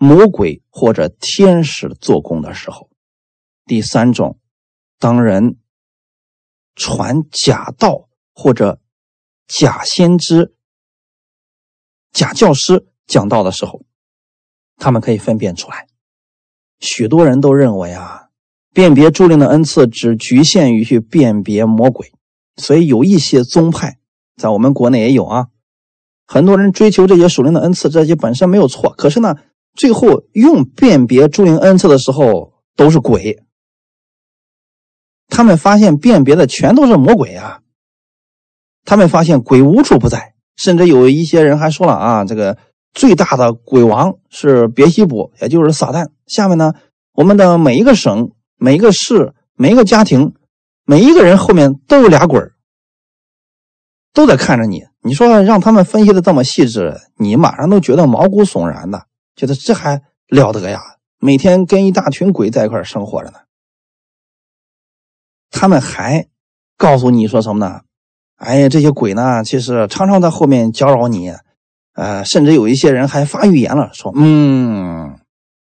Speaker 1: 魔鬼或者天使做工的时候，第三种，当人传假道或者假先知、假教师讲道的时候，他们可以分辨出来。许多人都认为啊，辨别诸灵的恩赐只局限于去辨别魔鬼，所以有一些宗派在我们国内也有啊，很多人追求这些属灵的恩赐，这些本身没有错，可是呢。最后用辨别诸灵恩赐的时候都是鬼，他们发现辨别的全都是魔鬼啊！他们发现鬼无处不在，甚至有一些人还说了啊，这个最大的鬼王是别西卜，也就是撒旦。下面呢，我们的每一个省、每一个市、每一个家庭、每一个人后面都有俩鬼都在看着你。你说让他们分析的这么细致，你马上都觉得毛骨悚然的。觉得这还了得呀！每天跟一大群鬼在一块生活着呢。他们还告诉你说什么呢？哎呀，这些鬼呢，其实常常在后面搅扰你。呃，甚至有一些人还发预言了，说：“嗯，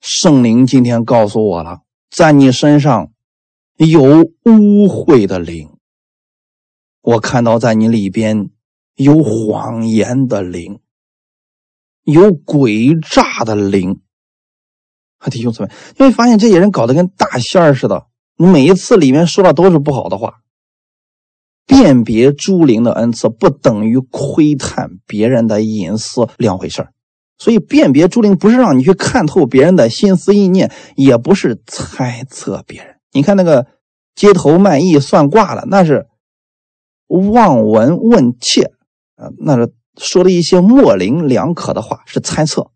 Speaker 1: 圣灵今天告诉我了，在你身上有污秽的灵。我看到在你里边有谎言的灵。”有诡诈的灵，弟兄姊妹，你会发现这些人搞得跟大仙儿似的。每一次里面说的都是不好的话。辨别诸灵的恩赐不等于窥探别人的隐私两回事所以辨别朱灵不是让你去看透别人的心思意念，也不是猜测别人。你看那个街头卖艺算卦的，那是望闻问切啊，那是。说了一些模棱两可的话，是猜测。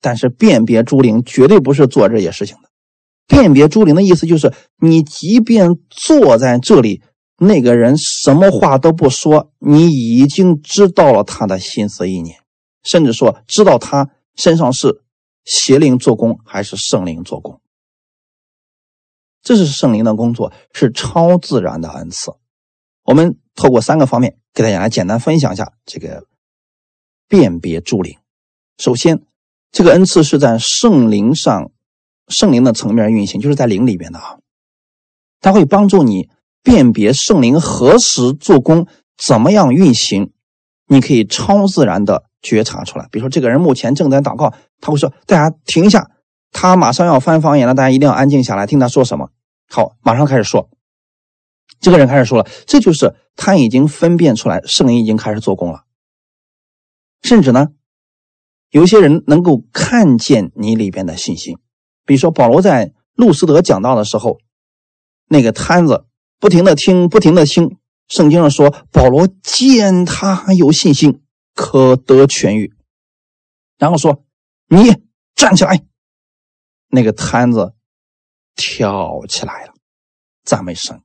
Speaker 1: 但是辨别朱灵绝对不是做这些事情的。辨别朱灵的意思就是，你即便坐在这里，那个人什么话都不说，你已经知道了他的心思意念，甚至说知道他身上是邪灵做工还是圣灵做工。这是圣灵的工作，是超自然的恩赐。我们透过三个方面。给大家来简单分享一下这个辨别诸灵。首先，这个恩赐是在圣灵上、圣灵的层面运行，就是在灵里边的啊。它会帮助你辨别圣灵何时做工，怎么样运行，你可以超自然的觉察出来。比如说，这个人目前正在祷告，他会说：“大家停一下，他马上要翻方言了，大家一定要安静下来，听他说什么。”好，马上开始说。这个人开始说了，这就是他已经分辨出来，圣灵已经开始做工了。甚至呢，有一些人能够看见你里边的信心。比如说保罗在路斯德讲道的时候，那个摊子不停的听，不停的听。圣经上说，保罗见他有信心，可得痊愈，然后说：“你站起来。”那个摊子跳起来了，赞美神。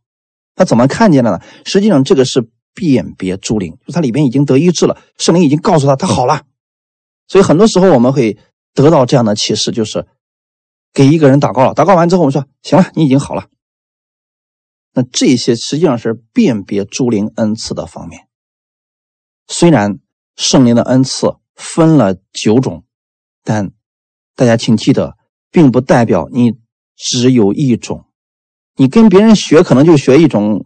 Speaker 1: 他怎么看见了呢？实际上，这个是辨别诸灵，就他里边已经得医治了，圣灵已经告诉他他好了。所以很多时候我们会得到这样的启示，就是给一个人祷告了，祷告完之后我们说行了，你已经好了。那这些实际上是辨别诸灵恩赐的方面。虽然圣灵的恩赐分了九种，但大家请记得，并不代表你只有一种。你跟别人学，可能就学一种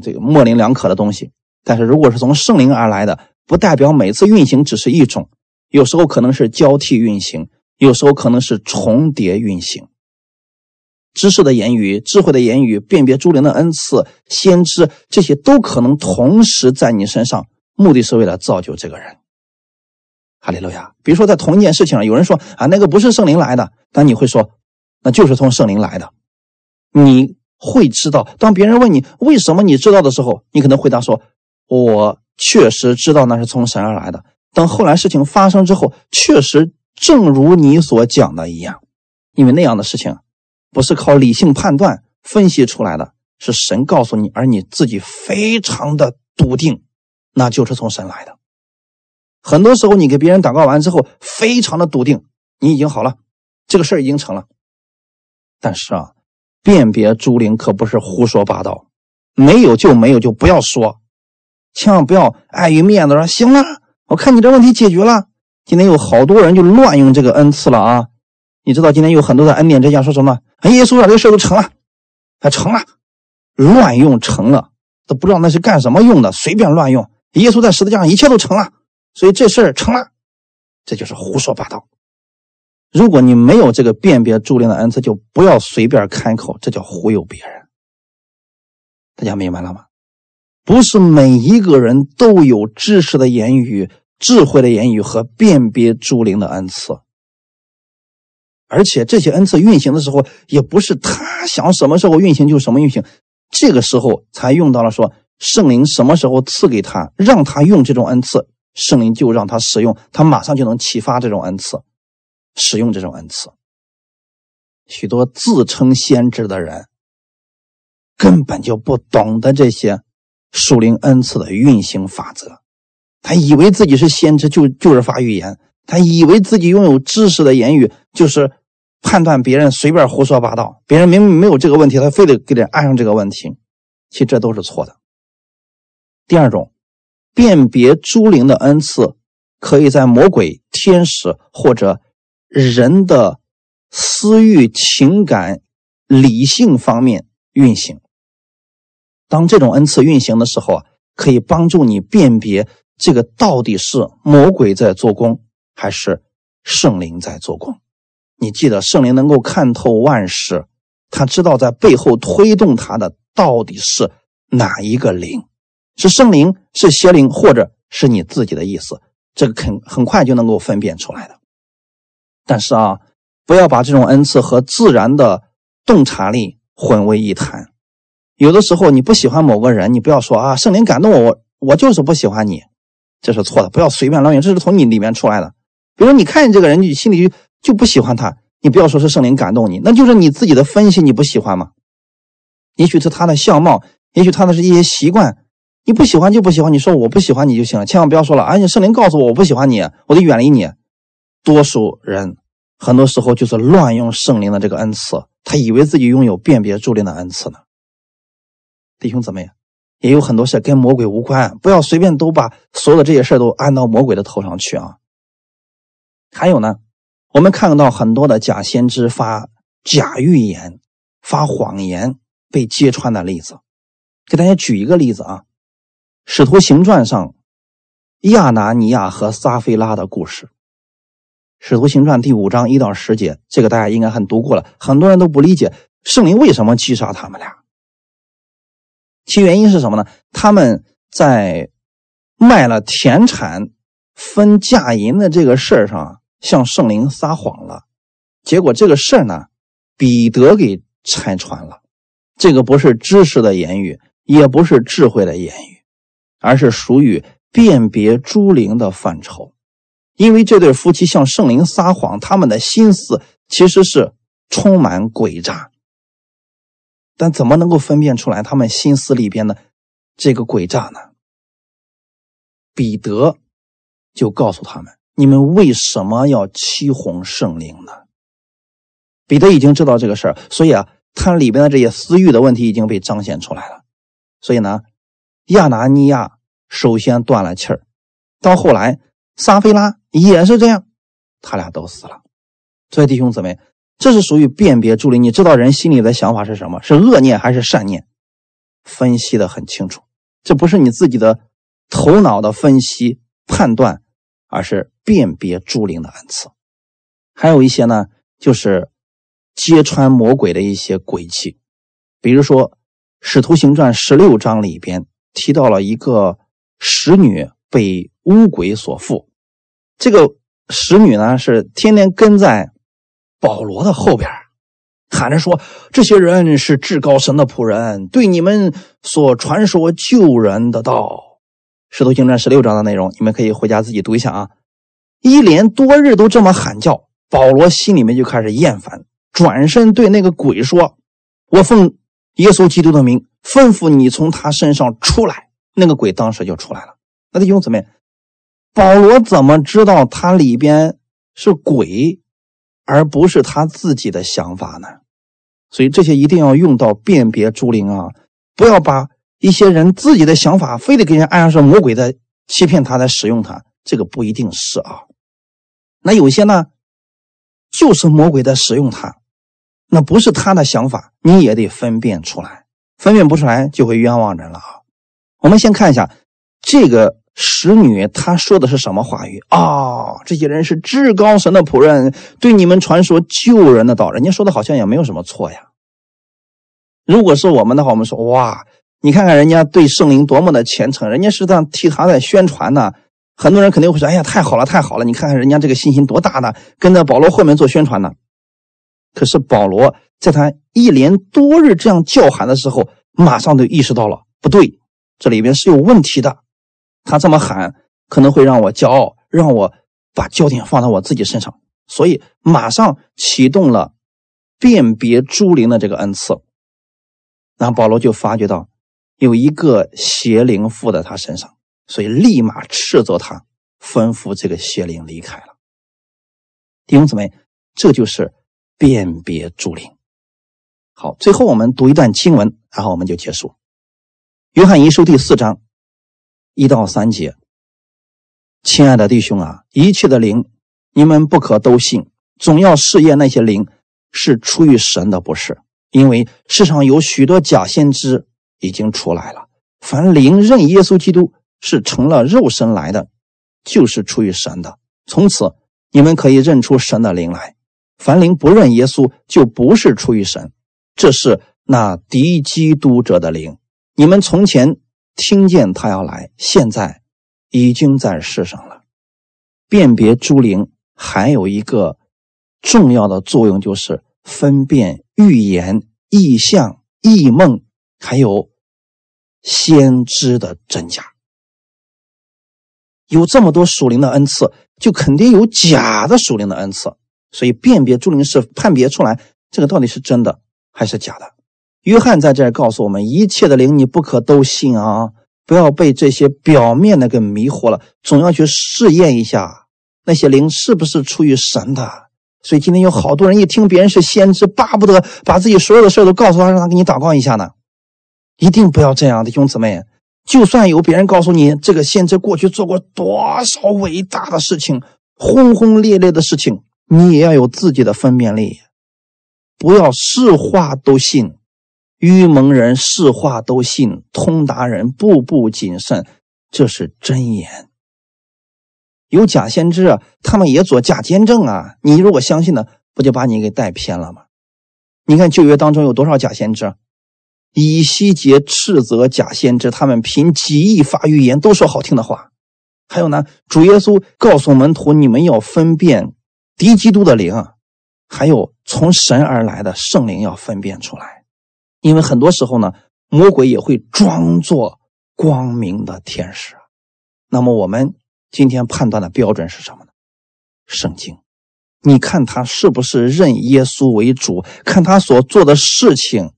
Speaker 1: 这个模棱两可的东西。但是如果是从圣灵而来的，不代表每次运行只是一种，有时候可能是交替运行，有时候可能是重叠运行。知识的言语、智慧的言语、辨别诸灵的恩赐、先知，这些都可能同时在你身上，目的是为了造就这个人。哈利路亚。比如说在同一件事情上，有人说啊，那个不是圣灵来的，但你会说，那就是从圣灵来的。你会知道，当别人问你为什么你知道的时候，你可能回答说：“我确实知道那是从神而来的。”等后来事情发生之后，确实正如你所讲的一样，因为那样的事情不是靠理性判断分析出来的，是神告诉你，而你自己非常的笃定，那就是从神来的。很多时候，你给别人祷告完之后，非常的笃定，你已经好了，这个事儿已经成了。但是啊，辨别诸灵可不是胡说八道，没有就没有，就不要说，千万不要碍于面子说行了，我看你这问题解决了。今天有好多人就乱用这个恩赐了啊！你知道今天有很多的恩典之家说什么？哎，耶稣让这个事都成了，还成了，乱用成了，都不知道那是干什么用的，随便乱用。耶稣在十字架上一切都成了。所以这事儿成了，这就是胡说八道。如果你没有这个辨别诸灵的恩赐，就不要随便开口，这叫忽悠别人。大家明白了吗？不是每一个人都有知识的言语、智慧的言语和辨别诸灵的恩赐，而且这些恩赐运行的时候，也不是他想什么时候运行就什么运行，这个时候才用到了说圣灵什么时候赐给他，让他用这种恩赐。圣灵就让他使用，他马上就能启发这种恩赐，使用这种恩赐。许多自称先知的人，根本就不懂得这些属灵恩赐的运行法则。他以为自己是先知，就就是发预言；他以为自己拥有知识的言语，就是判断别人随便胡说八道。别人明明没有这个问题，他非得给人安上这个问题，其实这都是错的。第二种。辨别诸灵的恩赐，可以在魔鬼、天使或者人的私欲、情感、理性方面运行。当这种恩赐运行的时候啊，可以帮助你辨别这个到底是魔鬼在做工，还是圣灵在做工。你记得，圣灵能够看透万事，他知道在背后推动他的到底是哪一个灵。是圣灵，是邪灵，或者是你自己的意思，这个很很快就能够分辨出来的。但是啊，不要把这种恩赐和自然的洞察力混为一谈。有的时候你不喜欢某个人，你不要说啊，圣灵感动我，我我就是不喜欢你，这是错的。不要随便乱用，这是从你里面出来的。比如你看见这个人，你心里就不喜欢他，你不要说是圣灵感动你，那就是你自己的分析，你不喜欢吗？也许是他的相貌，也许他的是一些习惯。你不喜欢就不喜欢，你说我不喜欢你就行了，千万不要说了。而且圣灵告诉我我不喜欢你，我得远离你。多数人很多时候就是乱用圣灵的这个恩赐，他以为自己拥有辨别助灵的恩赐呢。弟兄姊妹，也有很多事跟魔鬼无关，不要随便都把所有的这些事都安到魔鬼的头上去啊。还有呢，我们看到很多的假先知发假预言、发谎言被揭穿的例子，给大家举一个例子啊。《使徒行传》上，亚拿尼亚和撒菲拉的故事，《使徒行传》第五章一到十节，这个大家应该很读过了。很多人都不理解圣灵为什么击杀他们俩，其原因是什么呢？他们在卖了田产分嫁银的这个事儿上向圣灵撒谎了，结果这个事儿呢，彼得给拆穿了。这个不是知识的言语，也不是智慧的言语。而是属于辨别诸灵的范畴，因为这对夫妻向圣灵撒谎，他们的心思其实是充满诡诈。但怎么能够分辨出来他们心思里边的这个诡诈呢？彼得就告诉他们：“你们为什么要欺哄圣灵呢？”彼得已经知道这个事儿，所以啊，他里边的这些私欲的问题已经被彰显出来了。所以呢。亚拿尼亚首先断了气儿，到后来撒菲拉也是这样，他俩都死了。所以弟兄姊妹，这是属于辨别助力。你知道人心里的想法是什么？是恶念还是善念？分析的很清楚，这不是你自己的头脑的分析判断，而是辨别诸灵的恩赐。还有一些呢，就是揭穿魔鬼的一些诡计，比如说《使徒行传》十六章里边。提到了一个使女被巫鬼所附，这个使女呢是天天跟在保罗的后边，喊着说：“这些人是至高神的仆人，对你们所传说救人的道。”使徒行传十六章的内容，你们可以回家自己读一下啊。一连多日都这么喊叫，保罗心里面就开始厌烦，转身对那个鬼说：“我奉耶稣基督的名吩咐你从他身上出来。”那个鬼当时就出来了。那弟兄姊妹，保罗怎么知道他里边是鬼，而不是他自己的想法呢？所以这些一定要用到辨别诸灵啊，不要把一些人自己的想法非得给人按上是魔鬼的欺骗他来使用他，这个不一定是啊。那有些呢，就是魔鬼在使用他，那不是他的想法，你也得分辨出来，分辨不出来就会冤枉人了啊。我们先看一下这个使女，她说的是什么话语啊？这些人是至高神的仆人，对你们传说救人的道，人家说的好像也没有什么错呀。如果是我们的话，我们说哇，你看看人家对圣灵多么的虔诚，人家是这样替他在宣传呢。很多人肯定会说：“哎呀，太好了，太好了！你看看人家这个信心多大呢，跟在保罗后面做宣传呢。”可是保罗在他一连多日这样叫喊的时候，马上就意识到了不对，这里边是有问题的。他这么喊可能会让我骄傲，让我把焦点放到我自己身上，所以马上启动了辨别诸灵的这个恩赐。然后保罗就发觉到有一个邪灵附在他身上。所以，立马斥责他，吩咐这个邪灵离开了。弟兄姊妹，这就是辨别诸灵。好，最后我们读一段经文，然后我们就结束。约翰一书第四章一到三节。亲爱的弟兄啊，一切的灵，你们不可都信，总要试验那些灵是出于神的，不是？因为世上有许多假先知已经出来了。凡灵认耶稣基督。是成了肉身来的，就是出于神的。从此，你们可以认出神的灵来。凡灵不认耶稣，就不是出于神。这是那敌基督者的灵。你们从前听见他要来，现在已经在世上了。辨别诸灵还有一个重要的作用，就是分辨预言、异象、异梦，还有先知的真假。有这么多属灵的恩赐，就肯定有假的属灵的恩赐。所以辨别诸灵是判别出来这个到底是真的还是假的。约翰在这儿告诉我们：一切的灵你不可都信啊，不要被这些表面的给迷惑了，总要去试验一下那些灵是不是出于神的。所以今天有好多人一听别人是先知，巴不得把自己所有的事都告诉他，让他给你祷告一下呢。一定不要这样的，兄姊妹。就算有别人告诉你这个先知过去做过多少伟大的事情、轰轰烈烈的事情，你也要有自己的分辨力，不要是话都信。愚蒙人是话都信，通达人步步谨慎，这是真言。有假先知啊，他们也做假见证啊。你如果相信呢，不就把你给带偏了吗？你看旧约当中有多少假先知？以西结斥责假先知，他们凭几亿发预言，都说好听的话。还有呢，主耶稣告诉门徒，你们要分辨敌基督的灵，还有从神而来的圣灵要分辨出来。因为很多时候呢，魔鬼也会装作光明的天使。那么我们今天判断的标准是什么呢？圣经，你看他是不是认耶稣为主？看他所做的事情。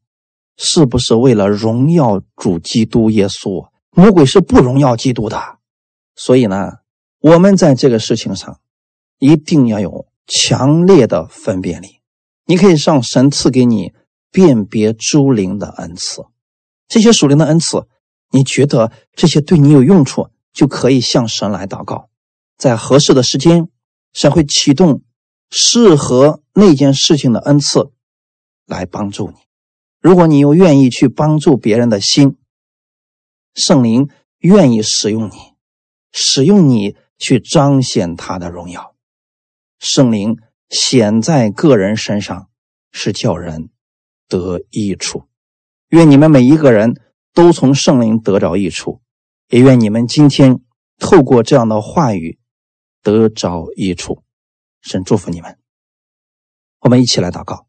Speaker 1: 是不是为了荣耀主基督耶稣？魔鬼是不荣耀基督的，所以呢，我们在这个事情上一定要有强烈的分辨力。你可以上神赐给你辨别诸灵的恩赐，这些属灵的恩赐，你觉得这些对你有用处，就可以向神来祷告，在合适的时间，神会启动适合那件事情的恩赐来帮助你。如果你又愿意去帮助别人的心，圣灵愿意使用你，使用你去彰显他的荣耀。圣灵显在个人身上，是叫人得益处。愿你们每一个人都从圣灵得着益处，也愿你们今天透过这样的话语得着益处。神祝福你们。我们一起来祷告。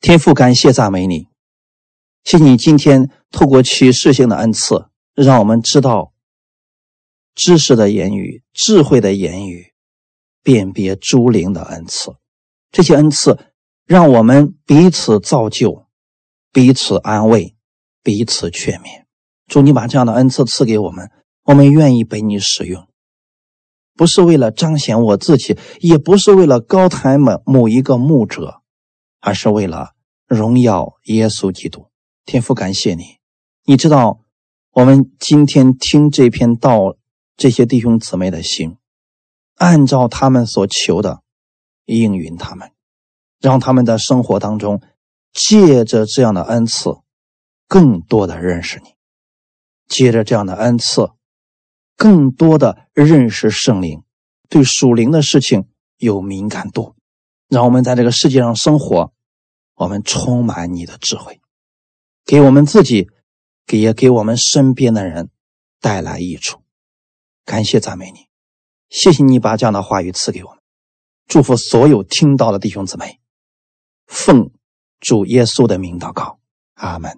Speaker 1: 天父，感谢赞美你，谢谢你今天透过启示性的恩赐，让我们知道知识的言语、智慧的言语、辨别诸灵的恩赐。这些恩赐让我们彼此造就，彼此安慰，彼此劝勉。主，你把这样的恩赐赐给我们，我们愿意被你使用，不是为了彰显我自己，也不是为了高抬某某一个牧者，而是为了荣耀耶稣基督。天父，感谢你，你知道我们今天听这篇道，这些弟兄姊妹的心，按照他们所求的应允他们，让他们的生活当中借着这样的恩赐，更多的认识你。借着这样的恩赐，更多的认识圣灵，对属灵的事情有敏感度，让我们在这个世界上生活，我们充满你的智慧，给我们自己，给也给我们身边的人带来益处。感谢赞美你，谢谢你把这样的话语赐给我们，祝福所有听到的弟兄姊妹，奉主耶稣的名祷告，阿门。